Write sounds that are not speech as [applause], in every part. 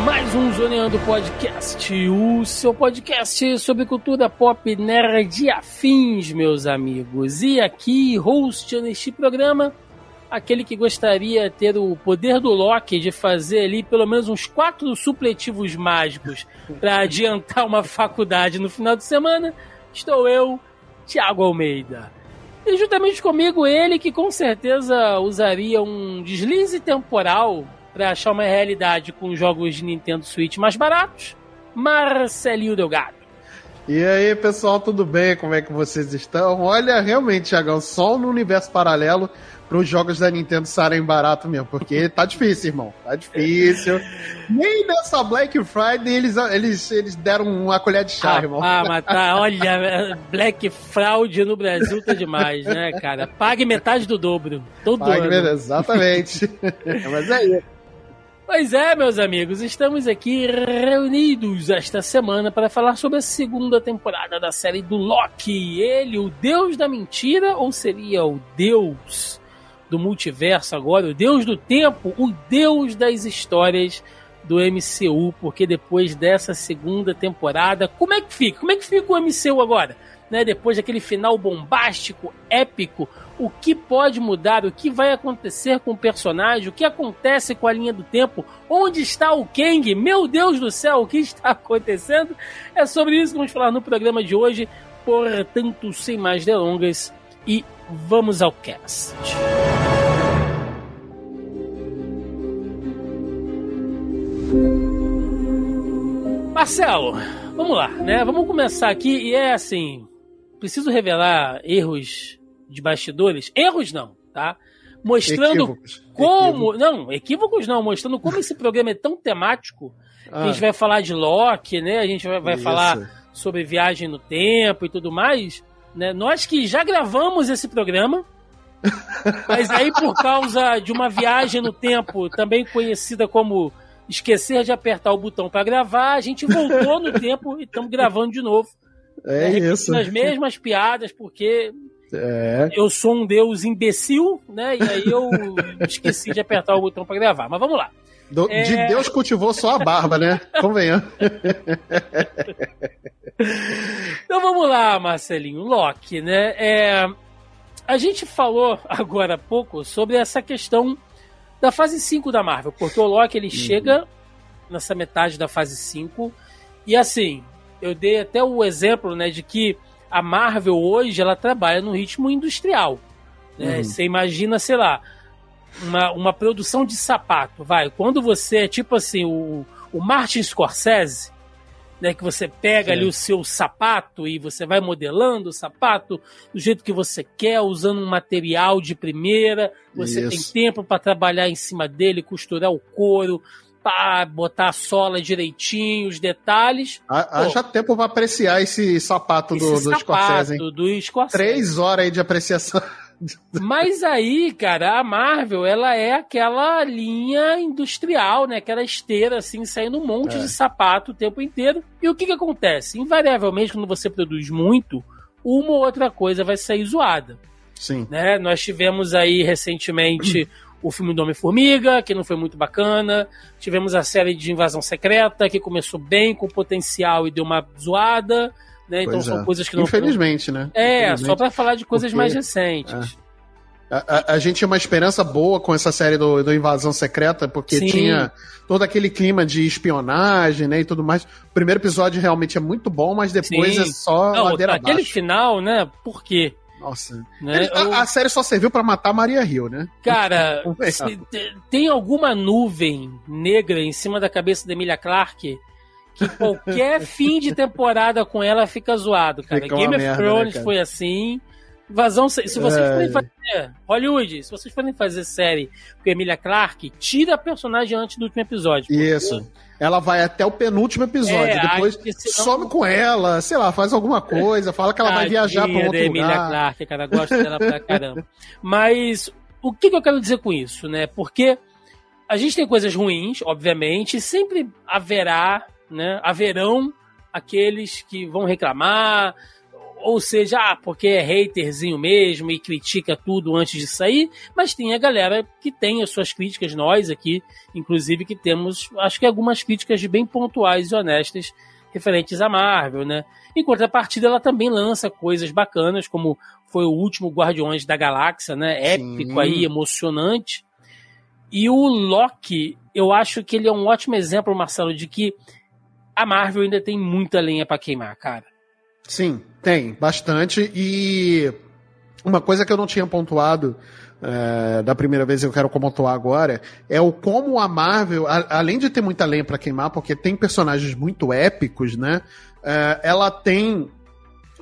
Mais um Zoneando Podcast, o seu podcast sobre cultura pop nerd e afins, meus amigos. E aqui, host neste programa, aquele que gostaria de ter o poder do Loki de fazer ali pelo menos uns quatro supletivos mágicos para [laughs] adiantar uma faculdade no final de semana, estou eu, Thiago Almeida. E juntamente comigo ele que com certeza usaria um deslize temporal para achar uma realidade com jogos de Nintendo Switch mais baratos, Marcelinho Delgado. E aí, pessoal, tudo bem? Como é que vocês estão? Olha, realmente, Thiagão, só no universo paralelo para os jogos da Nintendo saírem barato mesmo, porque tá difícil, irmão. Tá difícil. Nem nessa Black Friday eles, eles, eles deram uma colher de chá, ah, irmão. Ah, mas tá, olha, Black Fraud no Brasil tá demais, né, cara? Pague metade do dobro. Todo Pague, ano. Exatamente. [laughs] mas é isso. Pois é, meus amigos, estamos aqui reunidos esta semana para falar sobre a segunda temporada da série do Loki. Ele, o deus da mentira, ou seria o deus do multiverso agora, o deus do tempo, o deus das histórias do MCU, porque depois dessa segunda temporada, como é que fica? Como é que fica o MCU agora? Né, depois daquele final bombástico, épico, o que pode mudar, o que vai acontecer com o personagem, o que acontece com a linha do tempo, onde está o Kang, meu Deus do céu, o que está [laughs] acontecendo? É sobre isso que vamos falar no programa de hoje, portanto, sem mais delongas, e vamos ao cast. Marcelo, vamos lá, né? Vamos começar aqui e é assim, preciso revelar erros de bastidores, erros não, tá? Mostrando Equívocos. como, não, equívocos não, mostrando como esse programa é tão temático. que A gente vai falar de Loki, né? A gente vai, vai falar sobre viagem no tempo e tudo mais, né? Nós que já gravamos esse programa, [laughs] mas aí por causa de uma viagem no tempo, também conhecida como esquecer de apertar o botão para gravar, a gente voltou no tempo e estamos gravando de novo. É né, isso. as mesmas piadas, porque É. eu sou um deus imbecil, né? E aí eu [laughs] esqueci de apertar o botão para gravar. Mas vamos lá. Do- É. De Deus cultivou só a barba, né? Convenhamos. Então vamos lá, Marcelinho. Loki, né? É, a gente falou agora há pouco sobre essa questão da fase 5 da Marvel, porque o Loki ele chega nessa metade da fase 5 e assim, eu dei até o exemplo, né, de que a Marvel hoje ela trabalha no ritmo industrial. Né? Uhum. Você imagina, sei lá, uma, uma produção de sapato, vai. Quando você é tipo assim, o, o Martin Scorsese, né, que você pega Sim. ali o seu sapato e você vai modelando o sapato do jeito que você quer, usando um material de primeira, você Isso. tem tempo para trabalhar em cima dele, costurar o couro, pá, botar a sola direitinho, os detalhes. Há- Haja tempo pra apreciar esse sapato do, Esse do Scorsese, hein? do Scorsese. Três horas aí de apreciação. Mas aí, cara, a Marvel, ela é aquela linha industrial, né? Aquela esteira, assim, saindo um monte É. de sapato o tempo inteiro. E o que que acontece? Invariavelmente, quando você produz muito, uma ou outra coisa vai sair zoada, Sim. né? Nós tivemos aí recentemente o filme do Homem-Formiga, que não foi muito bacana. Tivemos a série de Invasão Secreta, que começou bem, com potencial e deu uma zoada. Né? Então Pois são é. coisas que não Infelizmente, né? é, Infelizmente. só pra falar de coisas Porque- mais recentes. A, a- a gente tinha uma esperança boa com essa série do, do Invasão Secreta, porque Sim. tinha todo aquele clima de espionagem, né, e tudo mais. O primeiro episódio realmente é muito bom, mas depois Sim. é só Não, ladeira aquele abaixo. final, né? Por quê? Nossa. Né? Ele- a, Eu- a série só serviu pra matar Maria Hill, né? Cara, [laughs] se te- tem alguma nuvem negra em cima da cabeça da Emilia Clarke que [laughs] qualquer fim de temporada com ela fica zoado, cara. Fica Game of merda, Thrones né, foi assim, Vazão, se vocês é... forem fazer. Hollywood, se vocês forem fazer série com Emilia Clarke, tira a personagem antes do último episódio. Isso. Ela vai até o penúltimo episódio. É, depois senão... some com ela, sei lá, faz alguma coisa, fala que ela vai viajar para outro lugar. Emilia Clarke, cara, gosta dela pra caramba. Mas o que, que eu quero dizer com isso, né? Porque a gente tem coisas ruins, obviamente, sempre haverá, né? Haverão aqueles que vão reclamar, ou seja, ah, porque é haterzinho mesmo e critica tudo antes de sair, mas tem a galera que tem as suas críticas, nós aqui, inclusive, que temos, acho que algumas críticas bem pontuais e honestas referentes à Marvel, né? Em contrapartida, ela também lança coisas bacanas, como foi o último Guardiões da Galáxia, né? Épico Sim. aí, emocionante. E o Loki, eu acho que ele é um ótimo exemplo, Marcelo, de que a Marvel ainda tem muita lenha para queimar, cara. Sim, tem, bastante. E uma coisa que eu não tinha pontuado é, da primeira vez eu quero pontuar agora é o como a Marvel, a, além de ter muita lenha para queimar, porque tem personagens muito épicos, né? É, ela tem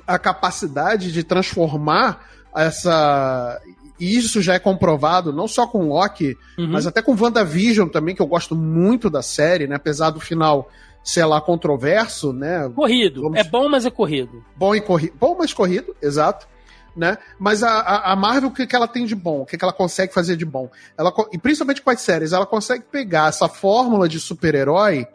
a capacidade de transformar essa. E isso já é comprovado, não só com Loki, uhum. mas até com WandaVision também, que eu gosto muito da série, né? Apesar do final sei lá, controverso, né? Corrido. Vamos... É bom, mas é corrido. Bom e corrido. Bom, mas corrido, exato. Né? Mas a, a Marvel, o que, que ela tem de bom? O que, que ela consegue fazer de bom? Ela, e principalmente com as séries, ela consegue pegar essa fórmula de super-herói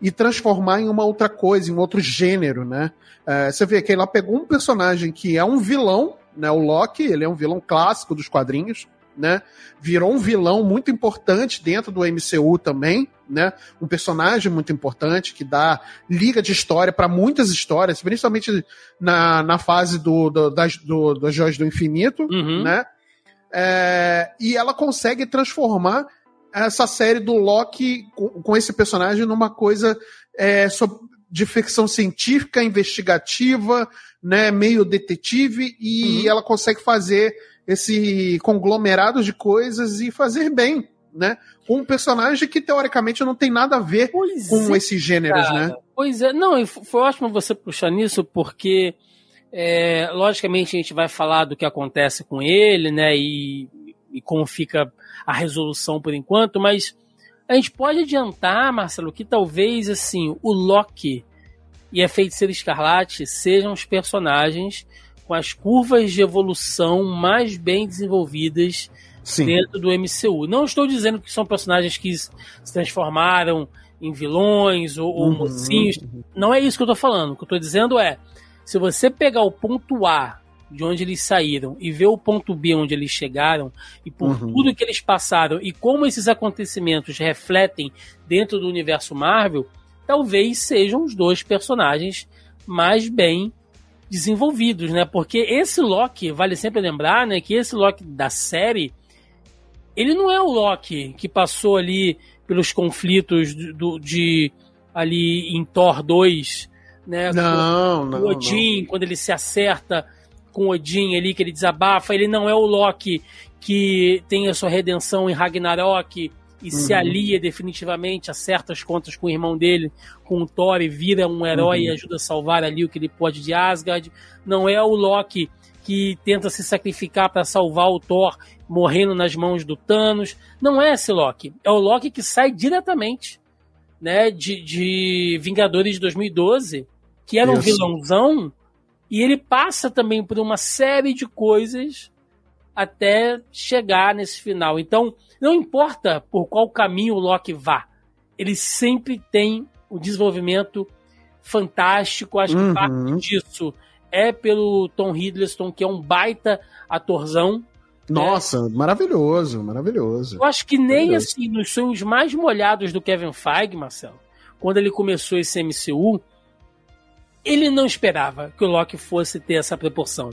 e transformar em uma outra coisa, em outro gênero, né? É, você vê que ela pegou um personagem que é um vilão, né? O Loki, ele é um vilão clássico dos quadrinhos, né? Virou um vilão muito importante dentro do MCU também, né? Um personagem muito importante que dá liga de história para muitas histórias, principalmente na, na fase do, do, das, do, das Joias do Infinito, uhum. né? É, e ela consegue transformar essa série do Loki com, com esse personagem numa coisa é, de ficção científica, investigativa, né? Meio detetive, e uhum. ela consegue fazer esse conglomerado de coisas e fazer bem, né? Com um personagem que teoricamente não tem nada a ver pois com é, esses gêneros, cara. né? Pois é, não, foi ótimo você puxar nisso, porque é, logicamente a gente vai falar do que acontece com ele, né? E, e como fica a resolução por enquanto, mas a gente pode adiantar, Marcelo, que talvez assim, o Loki e a Feiticeira Escarlate sejam os personagens com as curvas de evolução mais bem desenvolvidas Sim. dentro do MCU. Não estou dizendo que são personagens que se transformaram em vilões ou, ou uhum. mocinhos. Não é isso que eu estou falando. O que eu estou dizendo é: se você pegar o ponto A de onde eles saíram e ver o ponto B onde eles chegaram e por uhum. tudo que eles passaram e como esses acontecimentos refletem dentro do universo Marvel, talvez sejam os dois personagens mais bem desenvolvidos, né? Porque esse Loki, vale sempre lembrar, né, que esse Loki da série, ele não é o Loki que passou ali pelos conflitos do, de ali em Thor 2, né? Não, com, não. O Odin, não. quando ele se acerta com o Odin ali, que ele desabafa, ele não é o Loki que tem a sua redenção em Ragnarok e uhum. se alia definitivamente, acerta as contas com o irmão dele, com o Thor e vira um herói uhum. e ajuda a salvar ali o que ele pode de Asgard. Não é o Loki que tenta se sacrificar para salvar o Thor morrendo nas mãos do Thanos. Não é esse Loki. É o Loki que sai diretamente né, de, de Vingadores de 2012, que era Isso. um vilãozão, e ele passa também por uma série de coisas até chegar nesse final. Então, não importa por qual caminho o Loki vá, ele sempre tem um desenvolvimento fantástico. Acho uhum. que parte disso é pelo Tom Hiddleston, que é um baita atorzão. Né? Nossa, né? maravilhoso, maravilhoso. Eu acho que nem assim, nos sonhos mais molhados do Kevin Feige, Marcelo, quando ele começou esse MCU, ele não esperava que o Loki fosse ter essa proporção.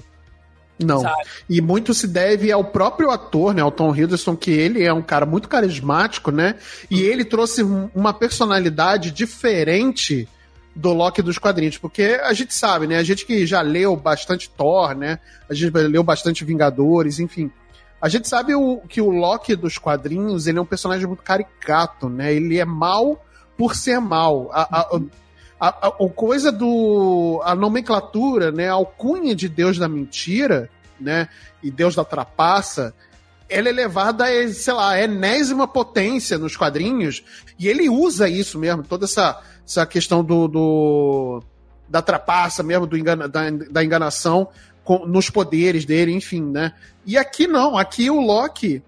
Não. Sabe? E muito se deve ao próprio ator, né, ao Tom Hiddleston, que ele é um cara muito carismático, né? E ele trouxe uma personalidade diferente do Loki dos quadrinhos, porque a gente sabe, né? A gente que já leu bastante Thor, né? A gente leu bastante Vingadores, enfim. A gente sabe o, que o Loki dos quadrinhos, ele é um personagem muito caricato, né? Ele é mal por ser mal. A, a, a, a, coisa do. a nomenclatura, né? A alcunha de Deus da mentira, né, e deus da trapaça, ela é levada a, sei lá, a enésima potência nos quadrinhos, e ele usa isso mesmo, toda essa, essa questão do, do da trapaça mesmo, do engana, da, da enganação com, nos poderes dele, enfim, né? E aqui não, aqui o Loki,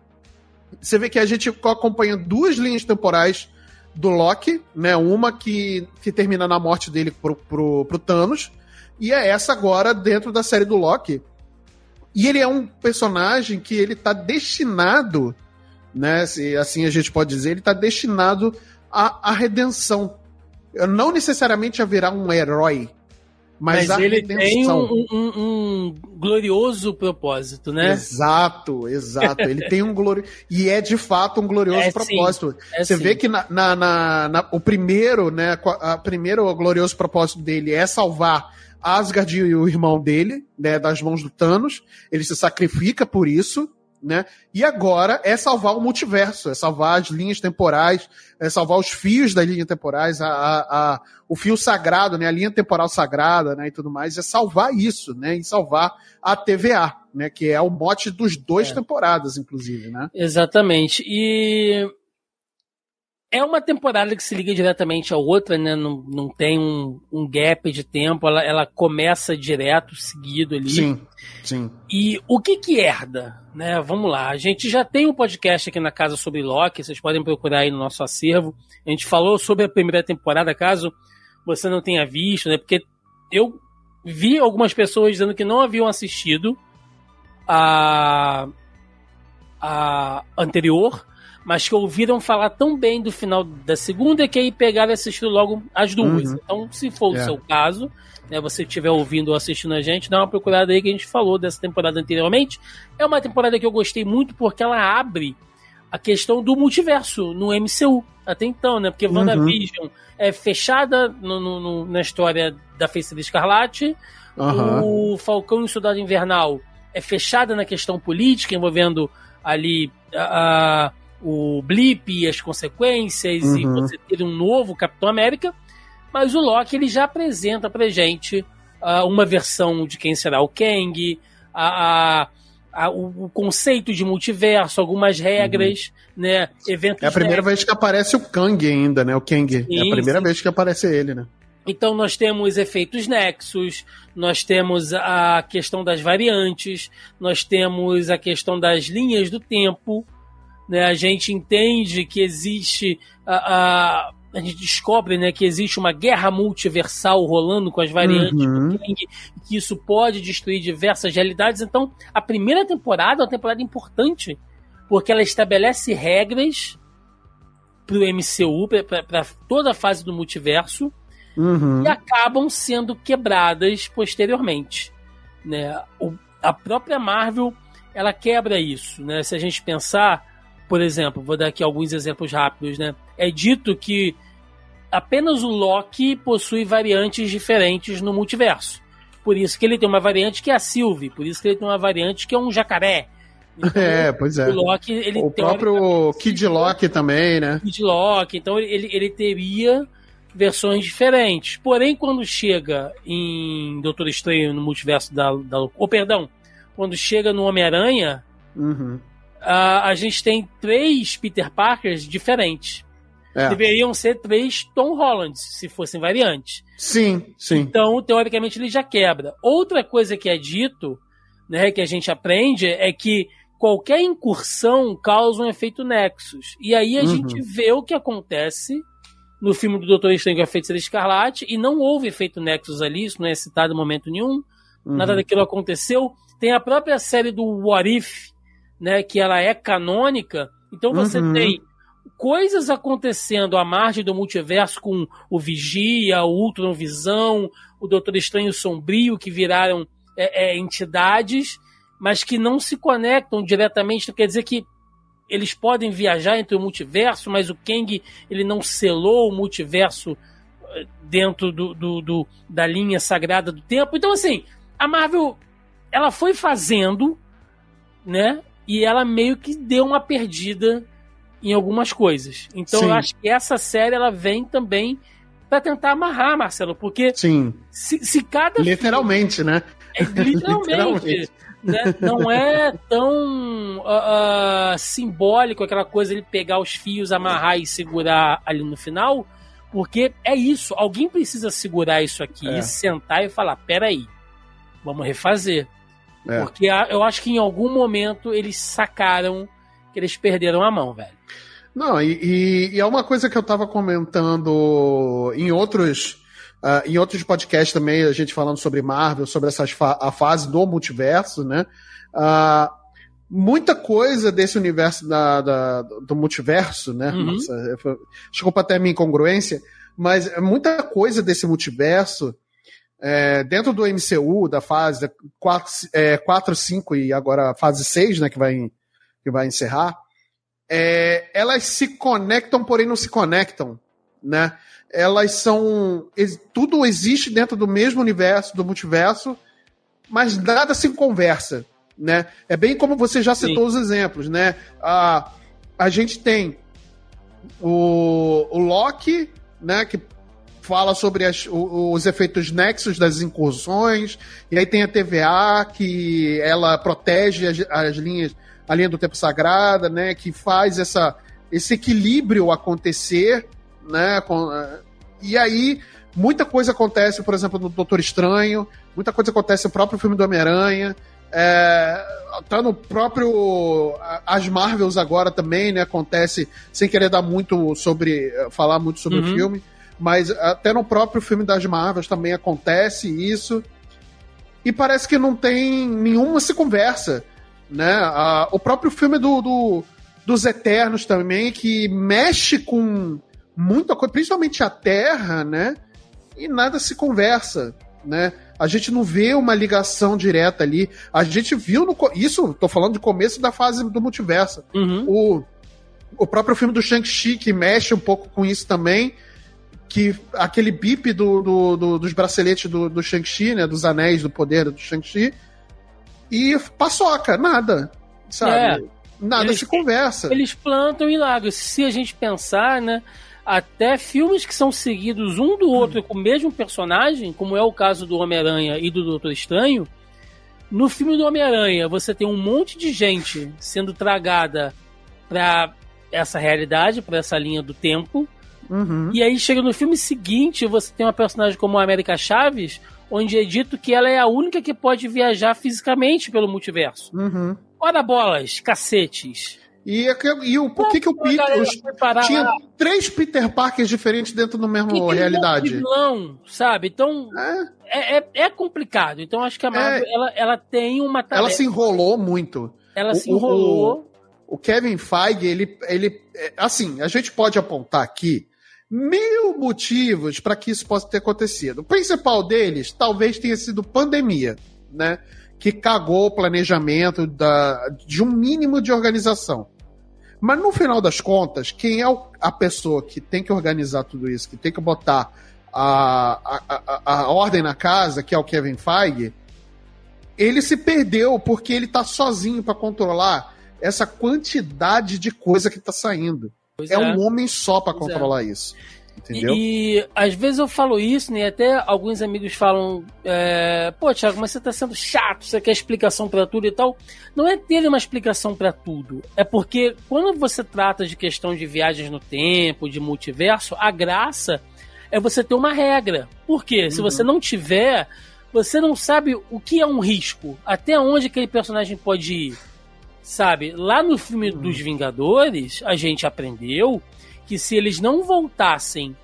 você vê que a gente acompanha duas linhas temporais do Loki, né? Uma que, que termina na morte dele pro, pro, pro Thanos, e é essa agora dentro da série do Loki. E ele é um personagem que ele tá destinado, né? Se assim a gente pode dizer, ele tá destinado à, à redenção. Não necessariamente a virar um herói, mas, mas ele redenção. tem um, um, um, glorioso propósito, né? Exato, exato. ele tem um glorioso. E é de fato um glorioso é, propósito. É, Você sim. vê que na, na, na, na, o primeiro, né? A primeiro glorioso propósito dele é salvar Asgard e o irmão dele, né? Das mãos do Thanos. Ele se sacrifica por isso né? E agora é salvar o multiverso, é salvar as linhas temporais, é salvar os fios das linhas temporais, a, a, a, o fio sagrado, né? A linha temporal sagrada, né? E tudo mais, é salvar isso, né? E salvar a TVA, né? Que é o mote dos dois é. temporadas, inclusive, né? Exatamente. E é uma temporada que se liga diretamente à outra, né? Não, não tem um, um gap de tempo, ela, ela começa direto, seguido ali. Sim, sim. E o que que herda? Né? Vamos lá, a gente já tem um podcast aqui na casa sobre Loki, vocês podem procurar aí no nosso acervo. A gente falou sobre a primeira temporada, caso você não tenha visto, né? Porque eu vi algumas pessoas dizendo que não haviam assistido a, a anterior, mas que ouviram falar tão bem do final da segunda que aí pegaram e assistiram logo as duas. Uhum. Então, se for é. o seu caso, né, você estiver ouvindo ou assistindo a gente, dá uma procurada aí que a gente falou dessa temporada anteriormente. É uma temporada que eu gostei muito porque ela abre a questão do multiverso no MCU até então, né? Porque uhum. WandaVision é fechada no, no, no, na história da Feiticeira Escarlate, uhum. o Falcão e o Soldado Invernal é fechada na questão política envolvendo ali a, a o blip e as consequências uhum. e você ter um novo Capitão América, mas o Loki ele já apresenta pra gente uh, uma versão de quem será o Kang, a, a, a o, conceito de multiverso, algumas regras, uhum. né? Eventos. É a primeira vez que aparece o Kang ainda, né? O Kang. Sim, é a primeira sim. vez que aparece ele, né? Então nós temos efeitos nexos, nós temos a questão das variantes, nós temos a questão das linhas do tempo, né? A gente entende que existe a, a, a gente descobre né, que existe uma guerra multiversal rolando com as variantes uhum. do King, que isso pode destruir diversas realidades. Então, a primeira temporada é uma temporada importante, porque ela estabelece regras para o MCU, para toda a fase do multiverso, uhum. e acabam sendo quebradas posteriormente. Né? O, a própria Marvel ela quebra isso. Né? Se a gente pensar por exemplo, vou dar aqui alguns exemplos rápidos, né? É dito que apenas o Loki possui variantes diferentes no multiverso. Por isso que ele tem uma variante que é a Sylvie, por isso que ele tem uma variante que é um jacaré. Então, [laughs] é, pois é. O, Loki, ele o próprio Kid Loki também, né? Kid Loki, então ele, ele teria versões diferentes. Porém, quando chega em Doutor Estranho no multiverso da, da ou perdão, quando chega no Homem-Aranha, uhum a, a gente tem três Peter Parkers diferentes. É. Deveriam ser três Tom Hollands, se fossem variantes. Sim, sim. Então, teoricamente, ele já quebra. Outra coisa que é dito, né, que a gente aprende, é que qualquer incursão causa um efeito Nexus. E aí a uhum. gente vê o que acontece no filme do Doutor Estranho com a Feiticeira Escarlate, e não houve efeito Nexus ali, isso não é citado em momento nenhum, uhum. nada daquilo aconteceu. Tem a própria série do What If, né, que ela é canônica, então você uhum. tem coisas acontecendo à margem do multiverso com o Vigia, o Ultron Visão, o Doutor Estranho Sombrio, que viraram é, é, entidades, mas que não se conectam diretamente. Quer dizer que eles podem viajar entre o multiverso, mas o Kang ele não selou o multiverso eh, dentro do, do, do, da linha sagrada do tempo. Então, assim, a Marvel ela foi fazendo, né? E ela meio que deu uma perdida em algumas coisas. Então Sim. eu acho que essa série ela vem também para tentar amarrar, Marcelo, porque Sim. Se, se cada literalmente, filme, né? É, literalmente. [laughs] literalmente. Né? Não é tão uh, uh, simbólico aquela coisa ele pegar os fios, amarrar e segurar ali no final, porque é isso. Alguém precisa segurar isso aqui é. e sentar e falar: peraí, vamos refazer. É. Porque eu acho que em algum momento eles sacaram que eles perderam a mão, velho. Não, e, e, e é uma coisa que eu tava comentando em outros. Uh, em outros podcasts também, a gente falando sobre Marvel, sobre essas fa a fase do multiverso, né? Uh, muita coisa desse universo da, da do multiverso, né? Uhum. Nossa, desculpa até a minha incongruência, mas muita coisa desse multiverso é, dentro do MCU, da fase 4, é, 4, 5 e agora a fase 6, né, que vai, que vai encerrar, é, elas se conectam, porém não se conectam, né? Elas são. Tudo existe dentro do mesmo universo, do multiverso, mas nada se conversa, né? É bem como você já citou Sim. os exemplos, né? A, a gente tem o, o Loki, né? Que fala sobre as, os efeitos nexos das incursões, e aí tem a TVA, que ela protege as, as linhas, a linha do tempo sagrada, né, que faz essa, esse equilíbrio acontecer, né, com, e aí muita coisa acontece, por exemplo, no Doutor Estranho, muita coisa acontece no próprio filme do Homem-Aranha, é, tá no próprio as Marvels agora também, né? Acontece sem querer dar muito sobre falar muito sobre uhum. o filme, mas até no próprio filme das Marvels também acontece isso. E parece que não tem nenhuma se conversa. Né? o próprio filme do, do, dos Eternos também, que mexe com muita coisa, principalmente a Terra, né? E nada se conversa, né? A gente não vê uma ligação direta ali. A gente viu no. Isso, tô falando de começo da fase do multiverso. Uhum. O, o próprio filme do Shang-Chi, que mexe um pouco com isso também que aquele bip do, do, do dos braceletes do, do Shang-Chi, né? Dos anéis do poder do Shang-Chi. E paçoca, nada. Sabe? É, nada eles, se conversa. Eles plantam e largam. Se a gente pensar, né? Até filmes que são seguidos um do outro hum. com o mesmo personagem, como é o caso do Homem-Aranha e do Doutor Estranho, no filme do Homem-Aranha você tem um monte de gente sendo tragada para essa realidade, para essa linha do tempo. Uhum. E aí chega no filme seguinte, você tem uma personagem como a América Chaves, onde é dito que ela é a única que pode viajar fisicamente pelo multiverso. Uhum. Ora bolas, cacetes. E, e o, por que, que o Peter. Tinha três Peter Parkers diferentes dentro do mesmo que realidade. Um vilão, sabe? Então. É. é. É, é, complicado. Então acho que a Marvel é. ela, ela tem uma tarefa. Ela se enrolou muito. Ela o, se enrolou. O, o Kevin Feige, ele, ele. É, assim, a gente pode apontar aqui mil motivos para que isso possa ter acontecido. O principal deles talvez tenha sido pandemia, né? Que cagou o planejamento da, de um mínimo de organização. Mas no final das contas, quem é a pessoa que tem que organizar tudo isso, que tem que botar a, a, a, a ordem na casa, que é o Kevin Feige, ele se perdeu porque ele está sozinho para controlar essa quantidade de coisa que está saindo. É, é, um homem só para é. controlar é. isso. Entendeu? E, e, às vezes eu falo isso, né? Até alguns amigos falam: é, pô, Thiago, mas você tá sendo chato, você quer explicação para tudo e tal. Não é ter uma explicação para tudo. É porque quando você trata de questão de viagens no tempo, de multiverso, a graça é você ter uma regra. Por quê? Uhum. Se você não tiver, você não sabe o que é um risco, até onde aquele personagem pode ir. Sabe? Lá no filme dos Vingadores, a gente aprendeu que se eles não voltassem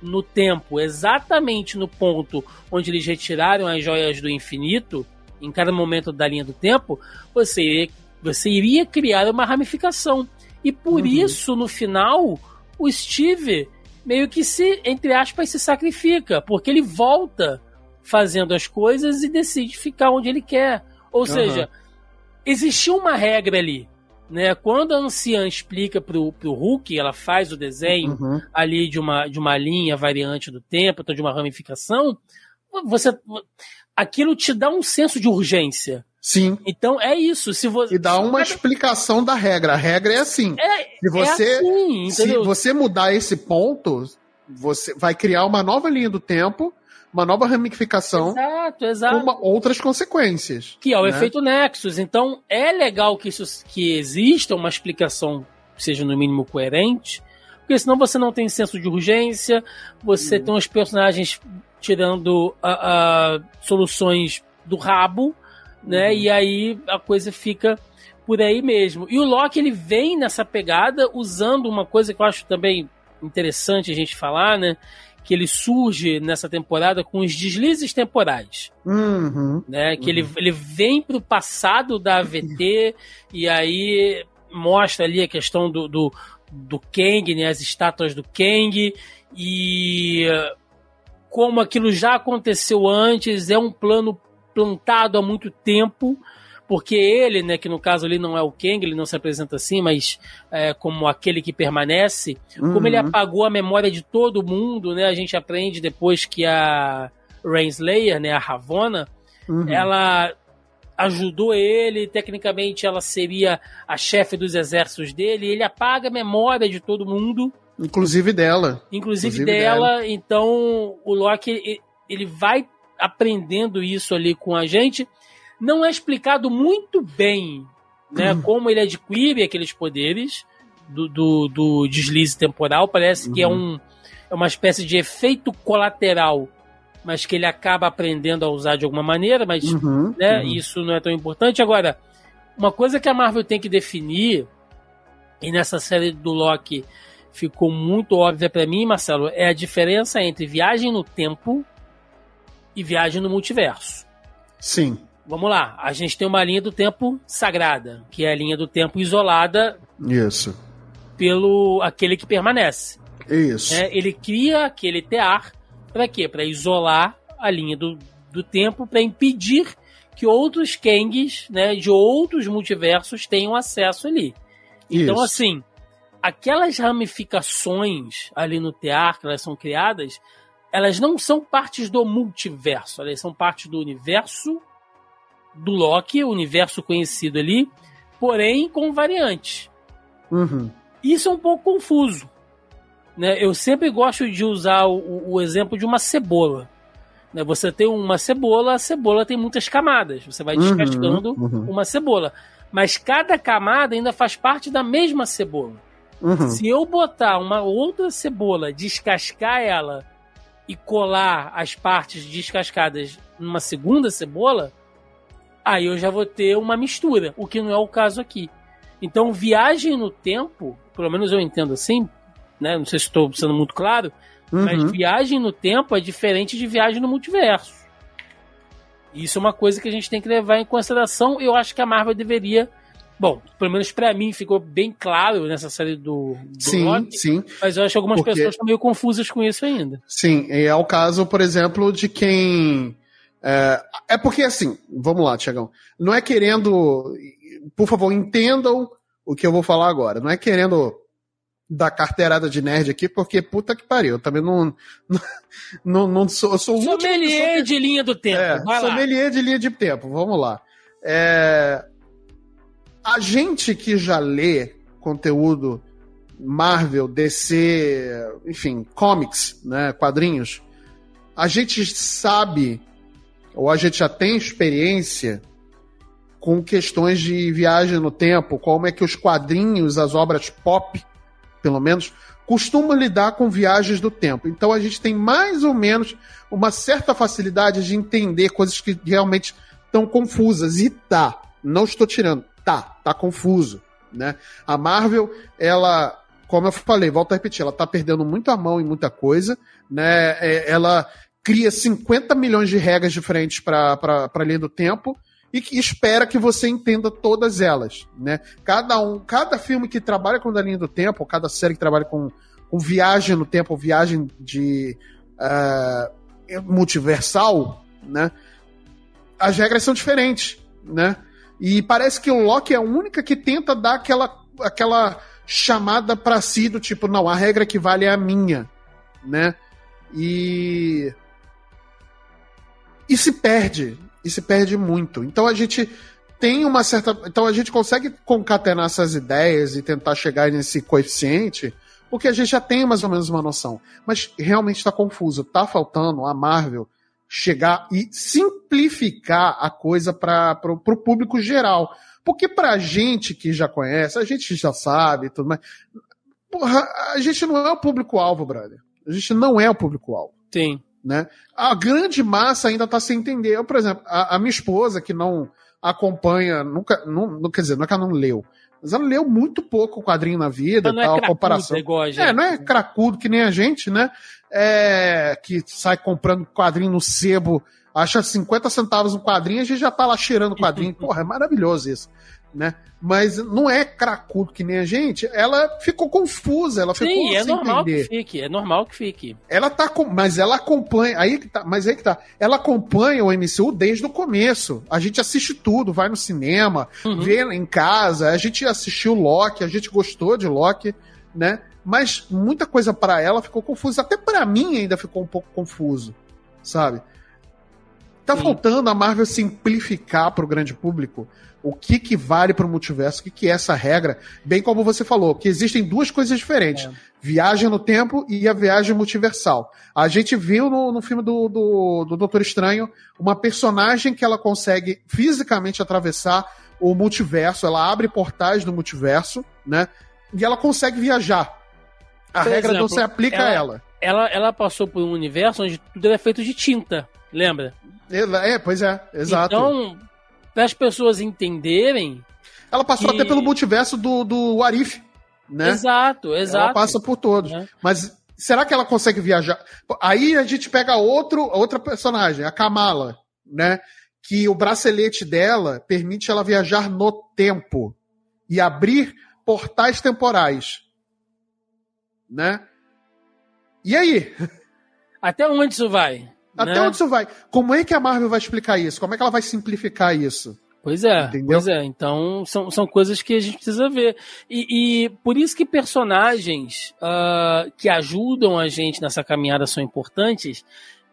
no tempo, exatamente no ponto onde eles retiraram as joias do infinito, em cada momento da linha do tempo, você iria, você iria criar uma ramificação. E por uhum. isso, no final, o Steve meio que se, entre aspas, se sacrifica, porque ele volta fazendo as coisas e decide ficar onde ele quer. Ou uhum. seja, existia uma regra ali. Né? Quando a anciã explica pro, pro Hulk, ela faz o desenho uhum. ali de uma, de uma linha variante do tempo, então de uma ramificação, você aquilo te dá um senso de urgência. Sim. Então é isso. Se você e dá uma explicação da regra. A regra é assim. É, se é você é assim, se você mudar esse ponto, Você vai criar uma nova linha do tempo, uma nova ramificação Exato, exato. com uma- outras consequências. Que é o né? efeito Nexus. Então, é legal que, isso, que exista uma explicação que seja no mínimo coerente, porque senão você não tem senso de urgência, você tem os personagens tirando a- a soluções do rabo, né? E aí a coisa fica por aí mesmo. E o Loki, ele vem nessa pegada usando uma coisa que eu acho também interessante a gente falar, né? Que ele surge nessa temporada com os deslizes temporais Uhum. né? Que ele, ele vem pro passado da AVT e aí mostra ali a questão do, do, do Kang, né? As estátuas do Kang e como aquilo já aconteceu antes, é um plano plantado há muito tempo, porque ele, né, que no caso ali não é o Kang, ele não se apresenta assim, mas é, como aquele que permanece, como ele Uhum. apagou a memória de todo mundo, né? A gente aprende depois que a Rainslayer, né, a Ravonna, Uhum. ela ajudou ele, tecnicamente ela seria a chefe dos exércitos dele, e ele apaga a memória de todo mundo, Inclusive dela. inclusive, Inclusive dela. Então o Loki ele vai aprendendo isso ali com a gente. Não é explicado muito bem, né, como ele adquire aqueles poderes do, do, do deslize temporal. Parece que é um é uma espécie de efeito colateral, mas que ele acaba aprendendo a usar de alguma maneira, mas Uhum. né? Uhum. Isso não é tão importante. Agora, uma coisa que a Marvel tem que definir, e nessa série do Loki ficou muito óbvia pra mim, Marcelo, é a diferença entre viagem no tempo e viagem no multiverso. Sim. Vamos lá, a gente tem uma linha do tempo sagrada, que é a linha do tempo isolada Isso. pelo aquele que permanece. Isso. né? Ele cria aquele tear para quê? Para isolar a linha do, do tempo, para impedir que outros Kangs né, de outros multiversos tenham acesso ali. Então, Isso. assim, aquelas ramificações ali no tear que elas são criadas, elas não são partes do multiverso, elas são partes do universo do Loki, o universo conhecido ali, porém com variantes. Uhum. Isso é um pouco confuso. Né? Eu sempre gosto de usar o, o exemplo de uma cebola. Né? Você tem uma cebola, a cebola tem muitas camadas. Você vai Uhum, descascando uhum. uma cebola. Mas cada camada ainda faz parte da mesma cebola. Uhum. Se eu botar uma outra cebola, descascar ela e colar as partes descascadas numa segunda cebola, aí eu já vou ter uma mistura, o que não é o caso aqui. Então, viagem no tempo, pelo menos eu entendo assim, né? Não sei se estou sendo muito claro, mas Uhum. viagem no tempo é diferente de viagem no multiverso. Isso é uma coisa que a gente tem que levar em consideração. Eu acho que a Marvel deveria. Bom, pelo menos pra mim ficou bem claro nessa série do, do Sim, Loki, sim. mas eu acho que algumas Porque- pessoas estão meio confusas com isso ainda. Sim, é o caso, por exemplo, de quem. É, é porque, assim, vamos lá, Tiagão. Não é querendo. Por favor, entendam o que eu vou falar agora. Não é querendo dar carteirada de nerd aqui, porque puta que pariu. Eu também não. [laughs] Não, não sou. Eu sou o último. Sommelier de linha do tempo. É, vai lá. sommelier de linha de tempo, vamos lá. É, a gente que já lê conteúdo Marvel, DC, enfim, comics, né, quadrinhos, a gente sabe, ou a gente já tem experiência com questões de viagem no tempo, como é que os quadrinhos, as obras pop, pelo menos, costumam lidar com viagens do tempo. Então a gente tem mais ou menos uma certa facilidade de entender coisas que realmente estão confusas. E tá, não estou tirando, tá, tá confuso. Né? A Marvel, ela, como eu falei, volto a repetir, ela tá perdendo muito a mão em muita coisa, né? É, ela cria 50 milhões de regras diferentes para a linha do tempo e que espera que você entenda todas elas, né? Cada um, cada filme que trabalha com a linha do tempo, cada série que trabalha com, com viagem no tempo, viagem de ah, multiversal, né? As regras são diferentes, né? E parece que o Loki é a única que tenta dar aquela, aquela chamada para si do tipo, não, a regra que vale é a minha, né? E e se perde, e se perde muito. Então a gente tem uma certa, então a gente consegue concatenar essas ideias e tentar chegar nesse coeficiente porque a gente já tem mais ou menos uma noção. Mas realmente está confuso. Tá faltando a Marvel chegar e simplificar a coisa para o público geral. Porque pra gente que já conhece, a gente já sabe tudo mais. Porra, a gente não é o público-alvo, brother. A gente não é o público-alvo. Sim. Né? A grande massa ainda tá sem entender. Eu, por exemplo, a, a minha esposa, que não acompanha, nunca, não, quer dizer, não é que ela não leu, mas ela leu muito pouco o quadrinho na vida, é tal, é comparação. É, não é cracudo que nem a gente, né? É, que sai comprando quadrinho no sebo, acha 50 centavos um quadrinho, a gente já tá lá cheirando o quadrinho. [laughs] Porra, é maravilhoso isso né? Mas não é cracudo que nem a gente. Ela ficou confusa, ela ficou Sim, é sem normal entender. que fique, é normal que fique. Ela tá com, mas ela acompanha, aí que tá, mas aí que tá. Ela acompanha o MCU desde o começo. A gente assiste tudo, vai no cinema, Uhum. vê em casa, a gente assistiu Loki, a gente gostou de Loki, né? Mas muita coisa para ela ficou confusa, até para mim ainda ficou um pouco confuso, sabe? Tá Sim. faltando a Marvel simplificar para o grande público o que que vale para o multiverso, o que que é essa regra, bem como você falou, que existem duas coisas diferentes, É. viagem no tempo e a viagem multiversal. A gente viu no, no filme do, do, do Doutor Estranho uma personagem que ela consegue fisicamente atravessar o multiverso, ela abre portais no multiverso, né? E ela consegue viajar. A Por regra não exemplo, se aplica a ela. Ela, ela passou por um universo onde tudo era feito de tinta, lembra? Ela- É, pois é, exato. Então, para as pessoas entenderem. ela passou e- até pelo multiverso do, do Arif, né? Exato, exato. Ela passa por todos. Né? Mas será que ela consegue viajar? Aí a gente pega outro, outra personagem, a Kamala, né? Que o bracelete dela permite ela viajar no tempo e abrir portais temporais. Né? E aí? Até onde isso vai? Até né? onde isso vai? Como é que a Marvel vai explicar isso? Como é que ela vai simplificar isso? Pois é, Entendeu? pois é. Então são, são coisas que a gente precisa ver. E, e por isso que personagens ah, que ajudam a gente nessa caminhada são importantes.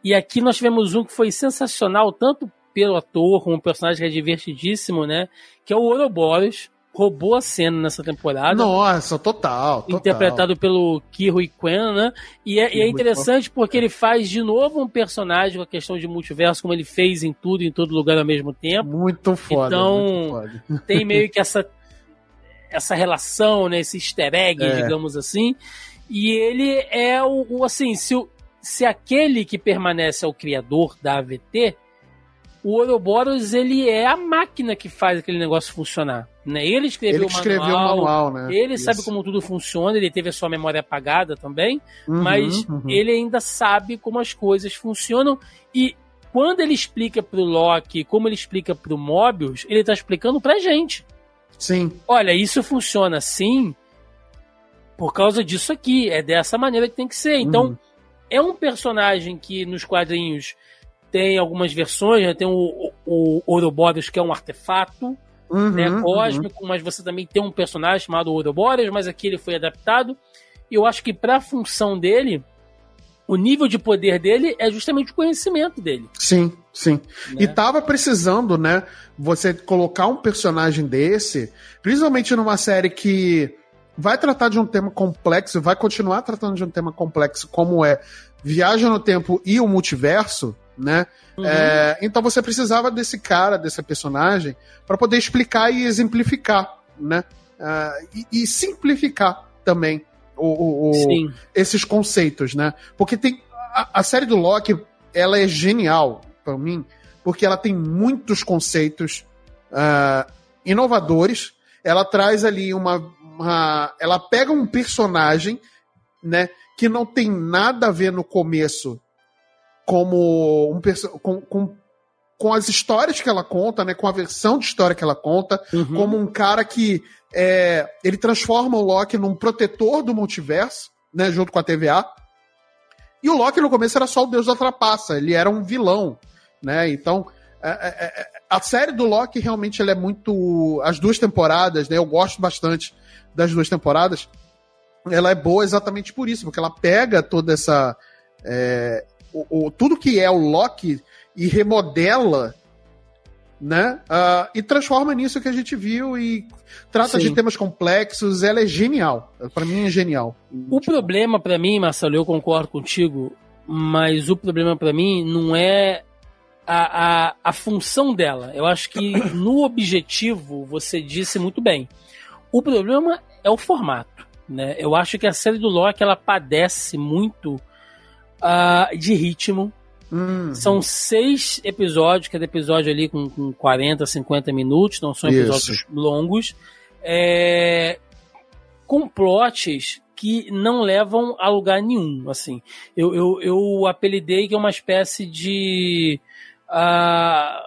E aqui nós tivemos um que foi sensacional, tanto pelo ator como o personagem que é divertidíssimo, né? Que é o Ouroboros. Roubou a cena nessa temporada. Nossa, total. total. interpretado pelo Kiwi Quen, né? E é, e é interessante porque ele faz de novo um personagem com a questão de multiverso, como ele fez em tudo, em todo lugar ao mesmo tempo. Muito foda. Então, muito foda. Tem meio que [laughs] essa, essa relação, né? Esse easter egg, É. digamos assim. E ele é o, o, assim, se, o- se aquele que permanece é o criador da AVT, o Ouroboros, ele é a máquina que faz aquele negócio funcionar. Né? Ele escreveu Ele o escreveu o manual, manual, né? ele Isso. sabe como tudo funciona, ele teve a sua memória apagada também, Uhum, mas uhum. ele ainda sabe como as coisas funcionam e quando ele explica pro Loki, como ele explica pro Mobius, ele tá explicando pra gente. Sim. Olha, isso funciona assim por causa disso aqui, é dessa maneira que tem que ser. Então, Uhum. é um personagem que nos quadrinhos tem algumas versões, né? tem o, o, Ouroboros, que é um artefato, Uhum, né, uhum. cósmico, mas você também tem um personagem chamado Ouroboros, mas aqui ele foi adaptado. E eu acho que para a função dele, o nível de poder dele é justamente o conhecimento dele. Sim, sim. né? E tava precisando, né? Você colocar um personagem desse, principalmente numa série que vai tratar de um tema complexo, vai continuar tratando de um tema complexo, como é viagem no tempo e o multiverso, né? Uhum. É, então você precisava desse cara, desse personagem, para poder explicar e exemplificar, né? Ah, e, e simplificar também o, o- o- esses conceitos, né? Porque tem a, a série do Loki, ela é genial para mim, porque ela tem muitos conceitos ah, inovadores. Ela traz ali uma, uma- ela pega um personagem, né, que não tem nada a ver no começo como um com, com com as histórias que ela conta, né, com a versão de história que ela conta, Uhum. como um cara que é, ele transforma o Loki num protetor do multiverso, né, junto com a TVA. E o Loki no começo era só o deus da trapaça, ele era um vilão, né? Então é, é, é, a série do Loki realmente ela é muito as duas temporadas, né? Eu gosto bastante das duas temporadas. Ela é boa exatamente por isso, porque ela pega toda essa é, o, o- tudo que é o Loki e remodela né? Uh, e transforma nisso que a gente viu e trata Sim. de temas complexos. Ela é genial. Para mim é genial. O problema para mim, Marcelo, eu concordo contigo, mas o problema para mim não é a, a, a função dela. Eu acho que no objetivo você disse muito bem. O problema é o formato. Né? Eu acho que a série do Loki ela padece muito uh, de ritmo. Uhum. São seis episódios, cada episódio ali com, com 40, 50 minutos, não são episódios Isso. longos. É, com plots que não levam a lugar nenhum. Assim, eu, eu, eu apelidei que é uma espécie de uh,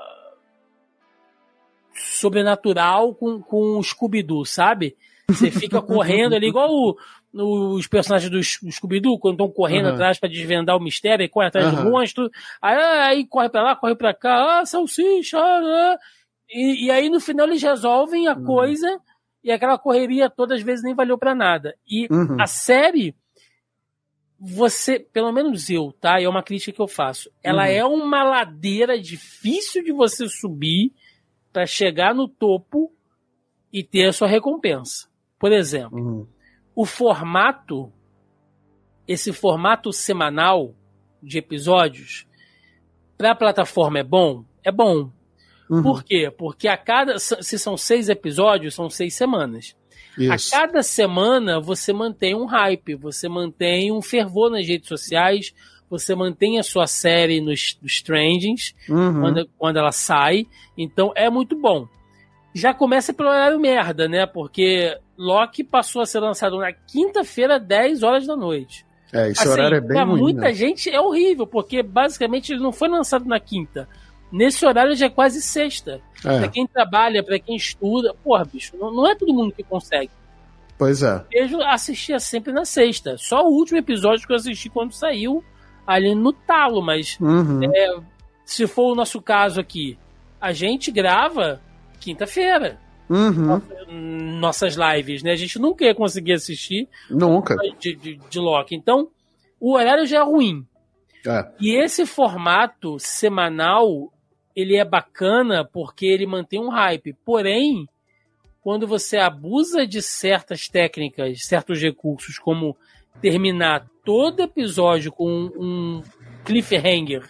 sobrenatural com, com o Scooby-Doo, sabe? Você fica [laughs] correndo ali, igual o, os personagens do Scooby-Doo, quando estão correndo uhum. atrás para desvendar o mistério, e corre atrás uhum. do monstro, aí, aí corre para lá, corre para cá, ah, salsicha, ah, e, e, aí no final eles resolvem a uhum. coisa e aquela correria todas as vezes nem valeu para nada. E uhum. a série, você, pelo menos eu, tá? É uma crítica que eu faço. Ela uhum. é uma ladeira difícil de você subir para chegar no topo e ter a sua recompensa. Por exemplo, uhum. O formato, esse formato semanal de episódios, para a plataforma é bom? É bom. Uhum. Por quê? Porque a cada. Se são seis episódios, são seis semanas. Isso. A cada semana você mantém um hype, você mantém um fervor nas redes sociais, você mantém a sua série nos, nos trendings uhum. quando, quando ela sai. Então é muito bom. Já começa pelo horário merda, né? Porque Loki passou a ser lançado na quinta-feira, 10 horas da noite. É, esse assim, horário é bem pra ruim, muita né? gente é horrível, porque basicamente ele não foi lançado na quinta. Nesse horário já é quase sexta. É. Pra quem trabalha, pra quem estuda, porra, bicho, não, não é todo mundo que consegue. Pois é. Eu assistia sempre na sexta. Só o último episódio que eu assisti quando saiu ali no talo, mas uhum. é, se for o nosso caso aqui, a gente grava quinta-feira. Uhum. Nossas lives, né? A gente nunca ia conseguir assistir nunca de, de, de Loki. Então, o horário já é ruim. É. E esse formato semanal, ele é bacana porque ele mantém um hype. Porém, quando você abusa de certas técnicas, certos recursos, como terminar todo episódio com um cliffhanger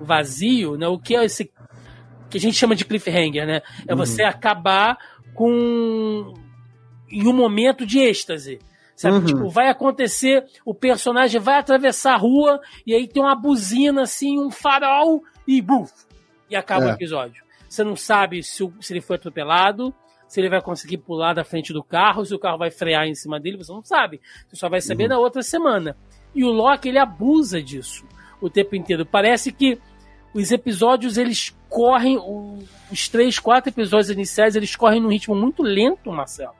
vazio, né? O que é esse que a gente chama de cliffhanger, né? É uhum. você acabar com em um momento de êxtase. Sabe? Uhum. Tipo, vai acontecer, o personagem vai atravessar a rua e aí tem uma buzina assim, um farol e buf, e acaba é. o episódio. Você não sabe se, se ele foi atropelado, se ele vai conseguir pular da frente do carro, se o carro vai frear em cima dele, você não sabe. Você só vai saber uhum. na outra semana. E o Loki, ele abusa disso o tempo inteiro. Parece que os episódios, eles correm, os três, quatro episódios iniciais, eles correm num ritmo muito lento, Marcelo.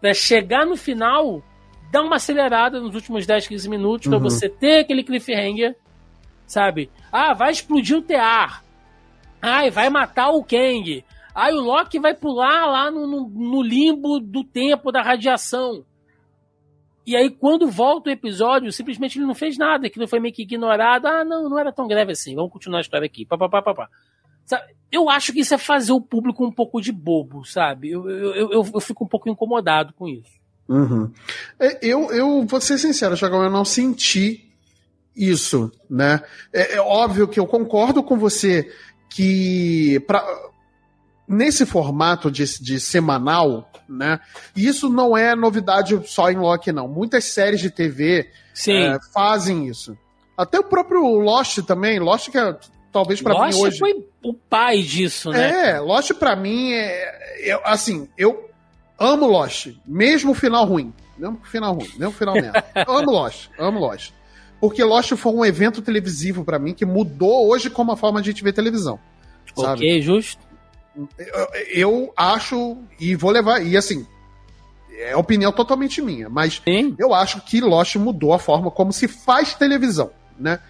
Pra chegar no final, dá uma acelerada nos últimos 10, 15 minutos uhum. para você ter aquele cliffhanger, sabe? Ah, vai explodir o tear. Ai, vai matar o Kang. Aí o Loki vai pular lá no, no, no, limbo do tempo da radiação. E aí, quando volta o episódio, simplesmente ele não fez nada, aquilo foi meio que ignorado. Ah, não, não era tão grave assim, vamos continuar a história aqui. Pá, pá, pá, pá, pá. Sabe? Eu acho que isso é fazer o público um pouco de bobo, sabe? Eu, eu, eu, eu fico um pouco incomodado com isso. Uhum. É, eu, eu vou ser sincero, Chagão, eu não senti isso, né? É, é, óbvio que eu concordo com você que pra, nesse formato de, de semanal, né? E isso não é novidade só em Loki, não. Muitas séries de TV é, fazem isso. Até o próprio Lost também. Lost que é, talvez para mim hoje. foi o pai disso, né? É, Lost para mim é, é, assim, eu amo Lost, mesmo o final ruim, mesmo o final ruim, mesmo o final merda. [laughs] amo Lost, amo Lost. Porque Lost foi um evento televisivo para mim que mudou hoje como a forma de a gente ver televisão. Sabe? Ok, justo eu acho, e vou levar, e assim, é opinião totalmente minha, mas Sim. eu acho que Lost mudou a forma como se faz televisão, né?